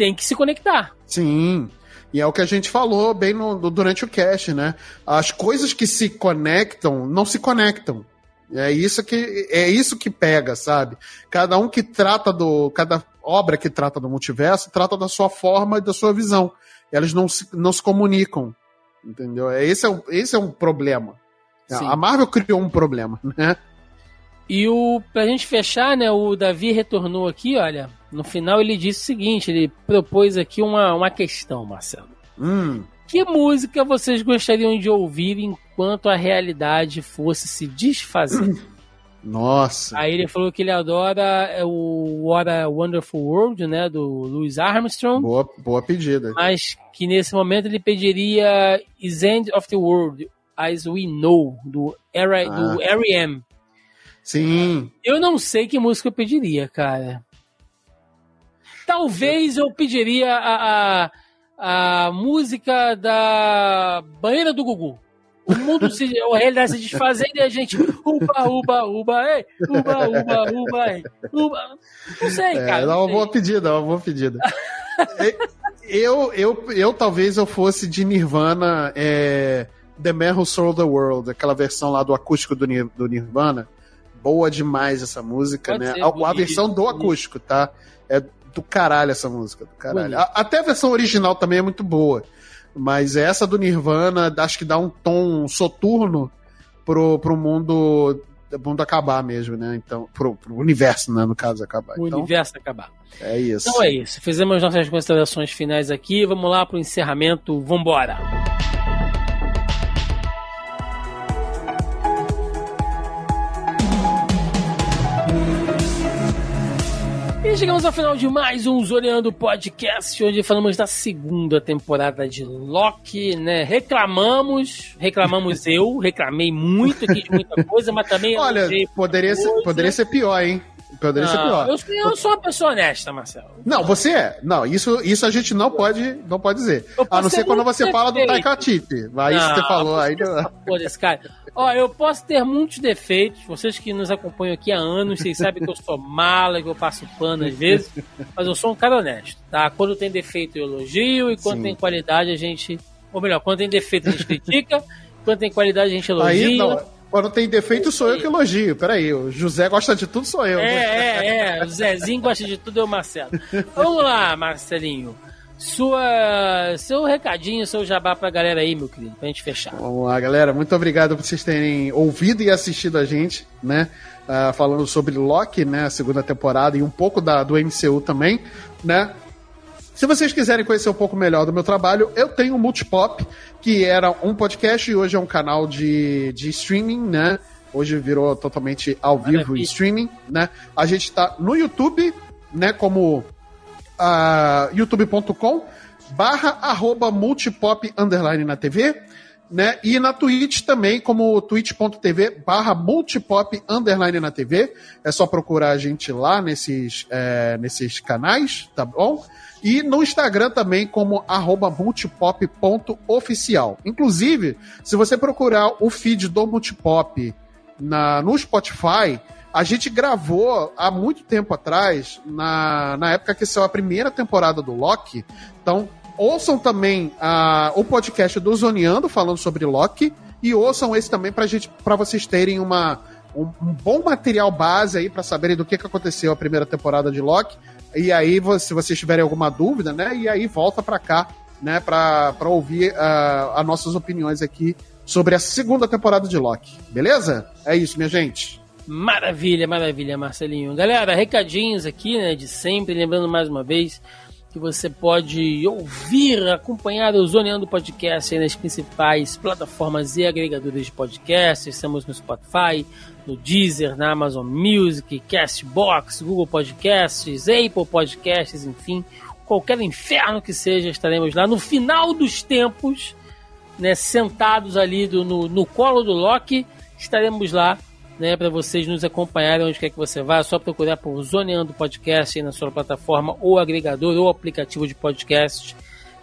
tem que se conectar. Sim. E é o que a gente falou bem no, durante o cast, né? As coisas que se conectam não se conectam. É isso que é isso que pega, sabe? Cada um que trata do cada obra que trata do multiverso trata da sua forma e da sua visão. Elas não se, não se comunicam, entendeu? É, esse é um, esse é um problema. Sim. A Marvel criou um problema, né? E o pra gente fechar, né, o Davi retornou aqui, olha, no final ele disse o seguinte, ele propôs aqui uma, uma questão, Marcelo. Hum. Que música vocês gostariam de ouvir enquanto a realidade fosse se desfazer? [clears throat] Nossa. Aí ele falou que ele adora é, o What a Wonderful World, né, do Louis Armstrong. Boa, boa pedida. Mas que nesse momento ele pediria Is End of the World, As We Know, do, R ah. do R.E.M. Sim. Eu não sei que música eu pediria, cara. Talvez eu pediria a, a, a música da banheira do Gugu. O mundo se. [laughs] A realidade se desfazendo e a gente. Uba, uba, uba, ei! Uba, uba, uba, ei! Uba. Não sei, é, cara. É uma boa pedida, é uma boa pedida. eu, eu, eu talvez eu fosse de Nirvana. É, The Man Who Sold the World, aquela versão lá do acústico do, do Nirvana boa demais essa música, Pode né? A, bonito, a, versão do acústico, tá? É do caralho essa música, do caralho. A, até a versão original também é muito boa. Mas essa do Nirvana, acho que dá um tom soturno pro, pro mundo mundo acabar mesmo, né? Então, pro, pro universo, né? No caso, acabar. O então, universo acabar. É isso. Então é isso. Fizemos nossas considerações finais aqui. Vamos lá pro encerramento. Vambora! E chegamos ao final de mais um Zoreando Podcast, onde falamos da segunda temporada de Loki, né? Reclamamos, reclamamos eu, reclamei muito aqui de muita coisa, mas também. Olha, poderia ser, poderia ser pior, hein? Poderia não, ser pior. Eu, eu, sou uma pessoa honesta, Marcelo. Não, você é. Não, isso, isso a gente não pode, não pode dizer. A não ser quando você fala do Taika Waititi. Isso você falou aí. Porra, esse cara. Ó, eu posso ter muitos defeitos. Vocês que nos acompanham aqui há anos, vocês sabem que eu sou mala, que eu passo pano às vezes. Mas eu sou um cara honesto, tá? Quando tem defeito, eu elogio. E quando Sim. tem qualidade, a gente. Ou melhor, quando tem defeito, a gente critica. [laughs] Quando tem qualidade, a gente elogia. Aí, não. Quando tem defeito, sou eu que elogio. Peraí, o José gosta de tudo, sou eu. É, é, é. O Zezinho gosta de tudo, é o Marcelo. Vamos lá, Marcelinho. Sua, seu recadinho, seu jabá pra galera aí, meu querido, pra gente fechar. Vamos lá, galera. Muito obrigado por vocês terem ouvido e assistido a gente, né? Uh, falando sobre Loki, né? A segunda temporada e um pouco da, do MCU também, né? Se vocês quiserem conhecer um pouco melhor do meu trabalho, eu tenho o Multipop, que era um podcast e hoje é um canal de, de streaming, né? Hoje virou totalmente ao vivo e streaming, né? A gente está no YouTube, né? Como uh, youtube.com barra arroba multipop underline na TV, né? E na Twitch também, como twitch.tv barra multipop underline na TV. É só procurar a gente lá nesses, é, nesses canais, tá bom? E no Instagram também como multipop.oficial. Inclusive, se você procurar o feed do Multipop na, no Spotify, a gente gravou há muito tempo atrás, na, na época que saiu a primeira temporada do Loki. Então, ouçam também uh, o podcast do Zoneando falando sobre Loki e ouçam esse também pra, gente, pra vocês terem uma, um, um bom material base aí para saberem do que, que aconteceu a primeira temporada de Loki. E aí, se vocês tiverem alguma dúvida, né? E aí volta para cá né, para ouvir uh, as nossas opiniões aqui sobre a segunda temporada de Loki. Beleza? É isso, minha gente. Maravilha, maravilha, Marcelinho. Galera, recadinhos aqui, né, de sempre, lembrando mais uma vez que você pode ouvir, acompanhar o Zoneando Podcast nas principais plataformas e agregadores de podcast. Estamos no Spotify, no Deezer, na Amazon Music, Castbox, Google Podcasts, Apple Podcasts, enfim, qualquer inferno que seja, estaremos lá no final dos tempos, né, sentados ali do, no, no colo do Loki, estaremos lá né, para vocês nos acompanharem onde quer que você vá, é só procurar por Zoneando Podcast na sua plataforma ou agregador ou aplicativo de podcast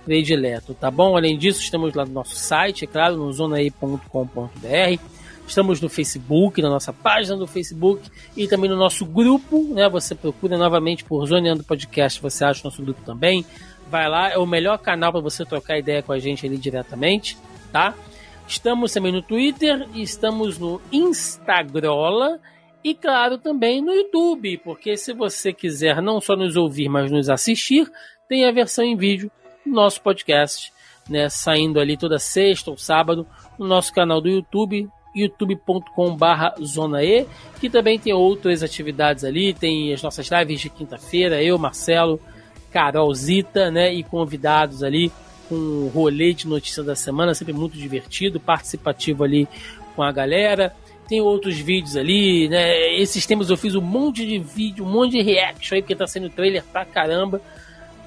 predileto, tá bom? Além disso, estamos lá no nosso site, é claro, no zonaí.com.br. Estamos no Facebook, na nossa página do Facebook e também no nosso grupo, né? Você procura novamente por Zoneando Podcast, você acha o nosso grupo também. Vai lá, é o melhor canal para você trocar ideia com a gente ali diretamente, tá? Estamos também no Twitter, estamos no Instagram e, claro, também no YouTube, porque se você quiser não só nos ouvir, mas nos assistir, tem a versão em vídeo do nosso podcast, né, saindo ali toda sexta ou sábado no nosso canal do YouTube, youtube.com/barra Zona E, que também tem outras atividades ali, tem as nossas lives de quinta-feira, eu, Marcelo, Carol Zita, né, e convidados ali com o rolê de notícias da semana, sempre muito divertido, participativo ali com a galera. Tem outros vídeos ali, né? Esses temas eu fiz um monte de vídeo, um monte de reaction aí, porque tá sendo trailer pra caramba.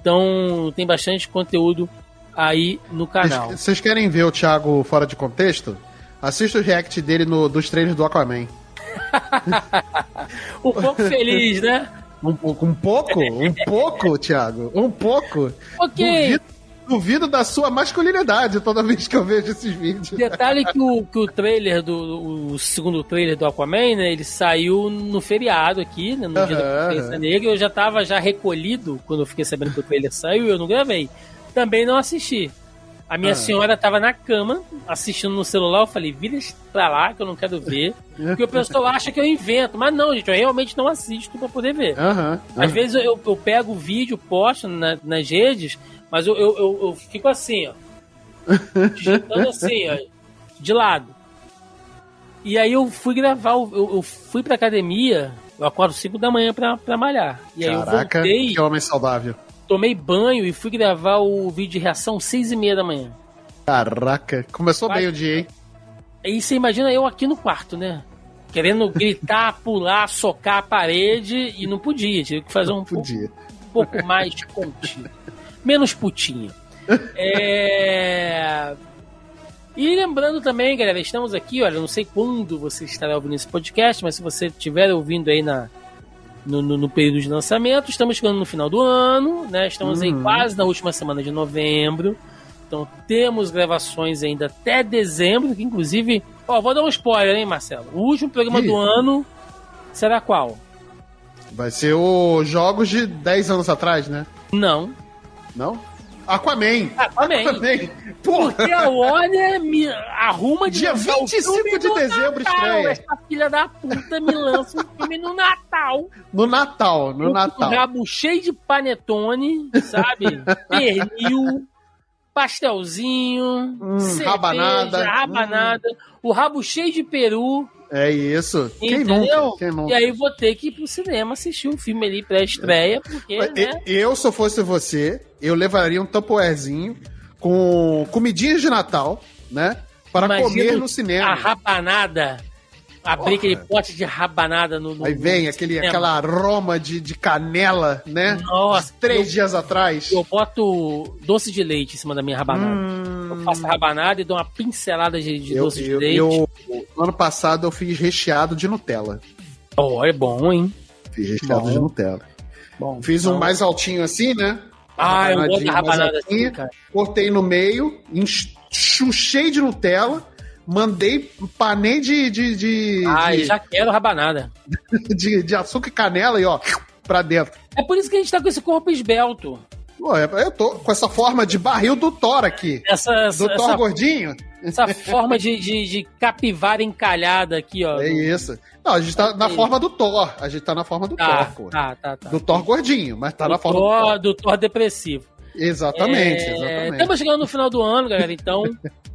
Então tem bastante conteúdo aí no canal. Vocês querem ver o Thiago fora de contexto? Assista o react dele no, dos trailers do Aquaman. [laughs] um pouco feliz, né? Um, um pouco? Um pouco, Thiago? Um pouco? Ok. Duvido duvido da sua masculinidade toda vez que eu vejo esses vídeos. Detalhe que o, que o trailer do. O segundo trailer do Aquaman, né? Ele saiu no feriado aqui, né, no dia da Negra. Eu já tava já recolhido quando eu fiquei sabendo que o trailer saiu e eu não gravei. Também não assisti. A minha ah. senhora tava na cama, assistindo no celular, eu falei, vira pra lá que eu não quero ver. [laughs] Porque o pessoal acha que eu invento. Mas não, gente, eu realmente não assisto pra poder ver. Uhum, Às vezes eu, eu pego o vídeo, posto na, nas redes, mas eu, eu, eu, eu fico assim, ó. [laughs] Digitando assim, ó. De lado. E aí eu fui gravar, eu, eu fui pra academia, eu acordo 5 da manhã pra, pra malhar. E aí Caraca, eu voltei. Que homem saudável. Tomei banho e fui gravar o vídeo de reação 6 e meia da manhã. Caraca, começou Vai. bem o dia, hein? Aí você imagina eu aqui no quarto, né? Querendo gritar, [laughs] pular, socar a parede e não podia. Tive que fazer um, pouco, um pouco mais contido menos putinha. é... E lembrando também, galera, estamos aqui, olha, não sei quando você estará ouvindo esse podcast, mas se você estiver ouvindo aí na, no, no, no, período de lançamento, estamos chegando no final do ano, né? Estamos uhum. aí quase na última semana de novembro. Então temos gravações ainda até dezembro, que inclusive. Ó, vou dar um spoiler, hein, Marcelo? O último programa do ano será qual? Vai ser o Jogos de 10 anos atrás, né? Não. Não? Aquaman. Aquaman. Aquaman. Porra. Porque a Warner me arruma de Dia 25 de dezembro Natal. estreia. Essa filha da puta me lança um filme no Natal. No Natal, no Natal. Rabo cheio de panetone, sabe? [laughs] Pernil, pastelzinho, hum, cerveja, rabanada. rabanada. Hum. O rabo cheio de peru. É isso. Quem Entendeu? Quem nunca? E aí vou ter que ir pro cinema assistir um filme ali pré-estreia, porque, né? Eu, se eu fosse você, eu levaria um tupperwarezinho com comidinhas de Natal, né? Para Imagina comer no cinema. A rabanada Abrir aquele pote de rabanada no. no Aí vem no aquele, aquela aroma de, de canela, né? Nossa. Três eu, dias atrás. Eu boto doce de leite em cima da minha rabanada. Hum... Eu faço rabanada e dou uma pincelada de, de eu, doce de leite. Eu, no ano passado eu fiz recheado de Nutella. Oh, é bom, hein? Fiz recheado bom. de Nutella. Bom, fiz um mais altinho assim, né? Ah, eu gosto da rabanada assim, cara. Cortei no meio, enxuchei de Nutella mandei panê de. de, de ah, de, já quero rabanada. [laughs] De, de açúcar e canela e ó, pra dentro. É por isso que a gente tá com esse corpo esbelto. Pô, é, eu tô com essa forma de barril do Thor aqui. Essa, essa do Thor essa, gordinho. Essa forma de, de, de, capivara encalhada aqui, ó. É isso. Não, a gente tá na forma do Thor. A gente tá na forma do tá, Thor, pô. Tá, tá, tá. Do Thor gordinho, mas tá do na forma Thor, do Thor. Do Thor depressivo. Exatamente, É, exatamente. Estamos chegando no final do ano, galera, então. [laughs]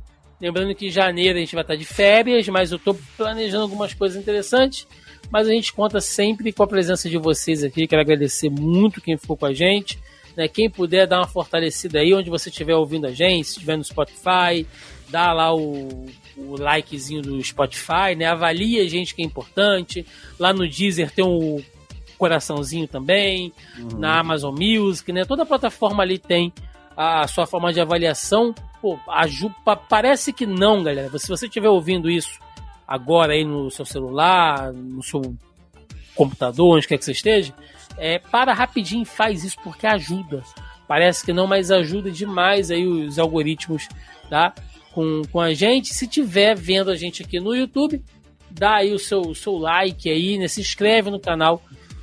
lembrando que em janeiro a gente vai estar de férias, mas eu estou planejando algumas coisas interessantes. Mas a gente conta sempre com a presença de vocês aqui. Quero agradecer muito quem ficou com a gente. Né? Quem puder dar uma fortalecida aí, onde você estiver ouvindo a gente, se estiver no Spotify, dá lá o, o likezinho do Spotify, né? Avalie a gente que é importante. Lá no Deezer tem um coraçãozinho também, na Amazon Music, né? Toda plataforma ali tem a sua forma de avaliação. Pô, aju- pa- parece que não, galera. Se você estiver ouvindo isso agora aí no seu celular, no seu computador, onde quer que você esteja, é, para rapidinho e faz isso porque ajuda. Parece que não, mas ajuda demais aí os algoritmos, tá? Com, com a gente. Se tiver vendo a gente aqui no YouTube, dá aí o seu, o seu like aí, né? Se inscreve no canal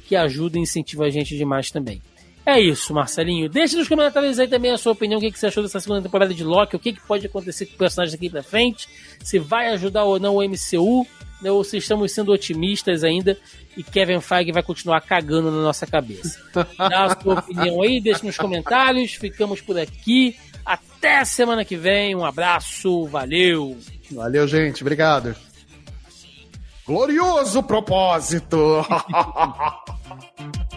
que ajuda e incentiva a gente demais também. É isso, Marcelinho. Deixe nos comentários aí também a sua opinião, o que, que você achou dessa segunda temporada de Loki, o que, que pode acontecer com o personagem daqui pra frente, se vai ajudar ou não o MCU, né, ou se estamos sendo otimistas ainda e Kevin Feige vai continuar cagando na nossa cabeça. Dá a sua opinião aí, deixe nos comentários, ficamos por aqui. Até semana que vem, um abraço, valeu! Valeu, gente. Obrigado. Glorioso propósito! [laughs]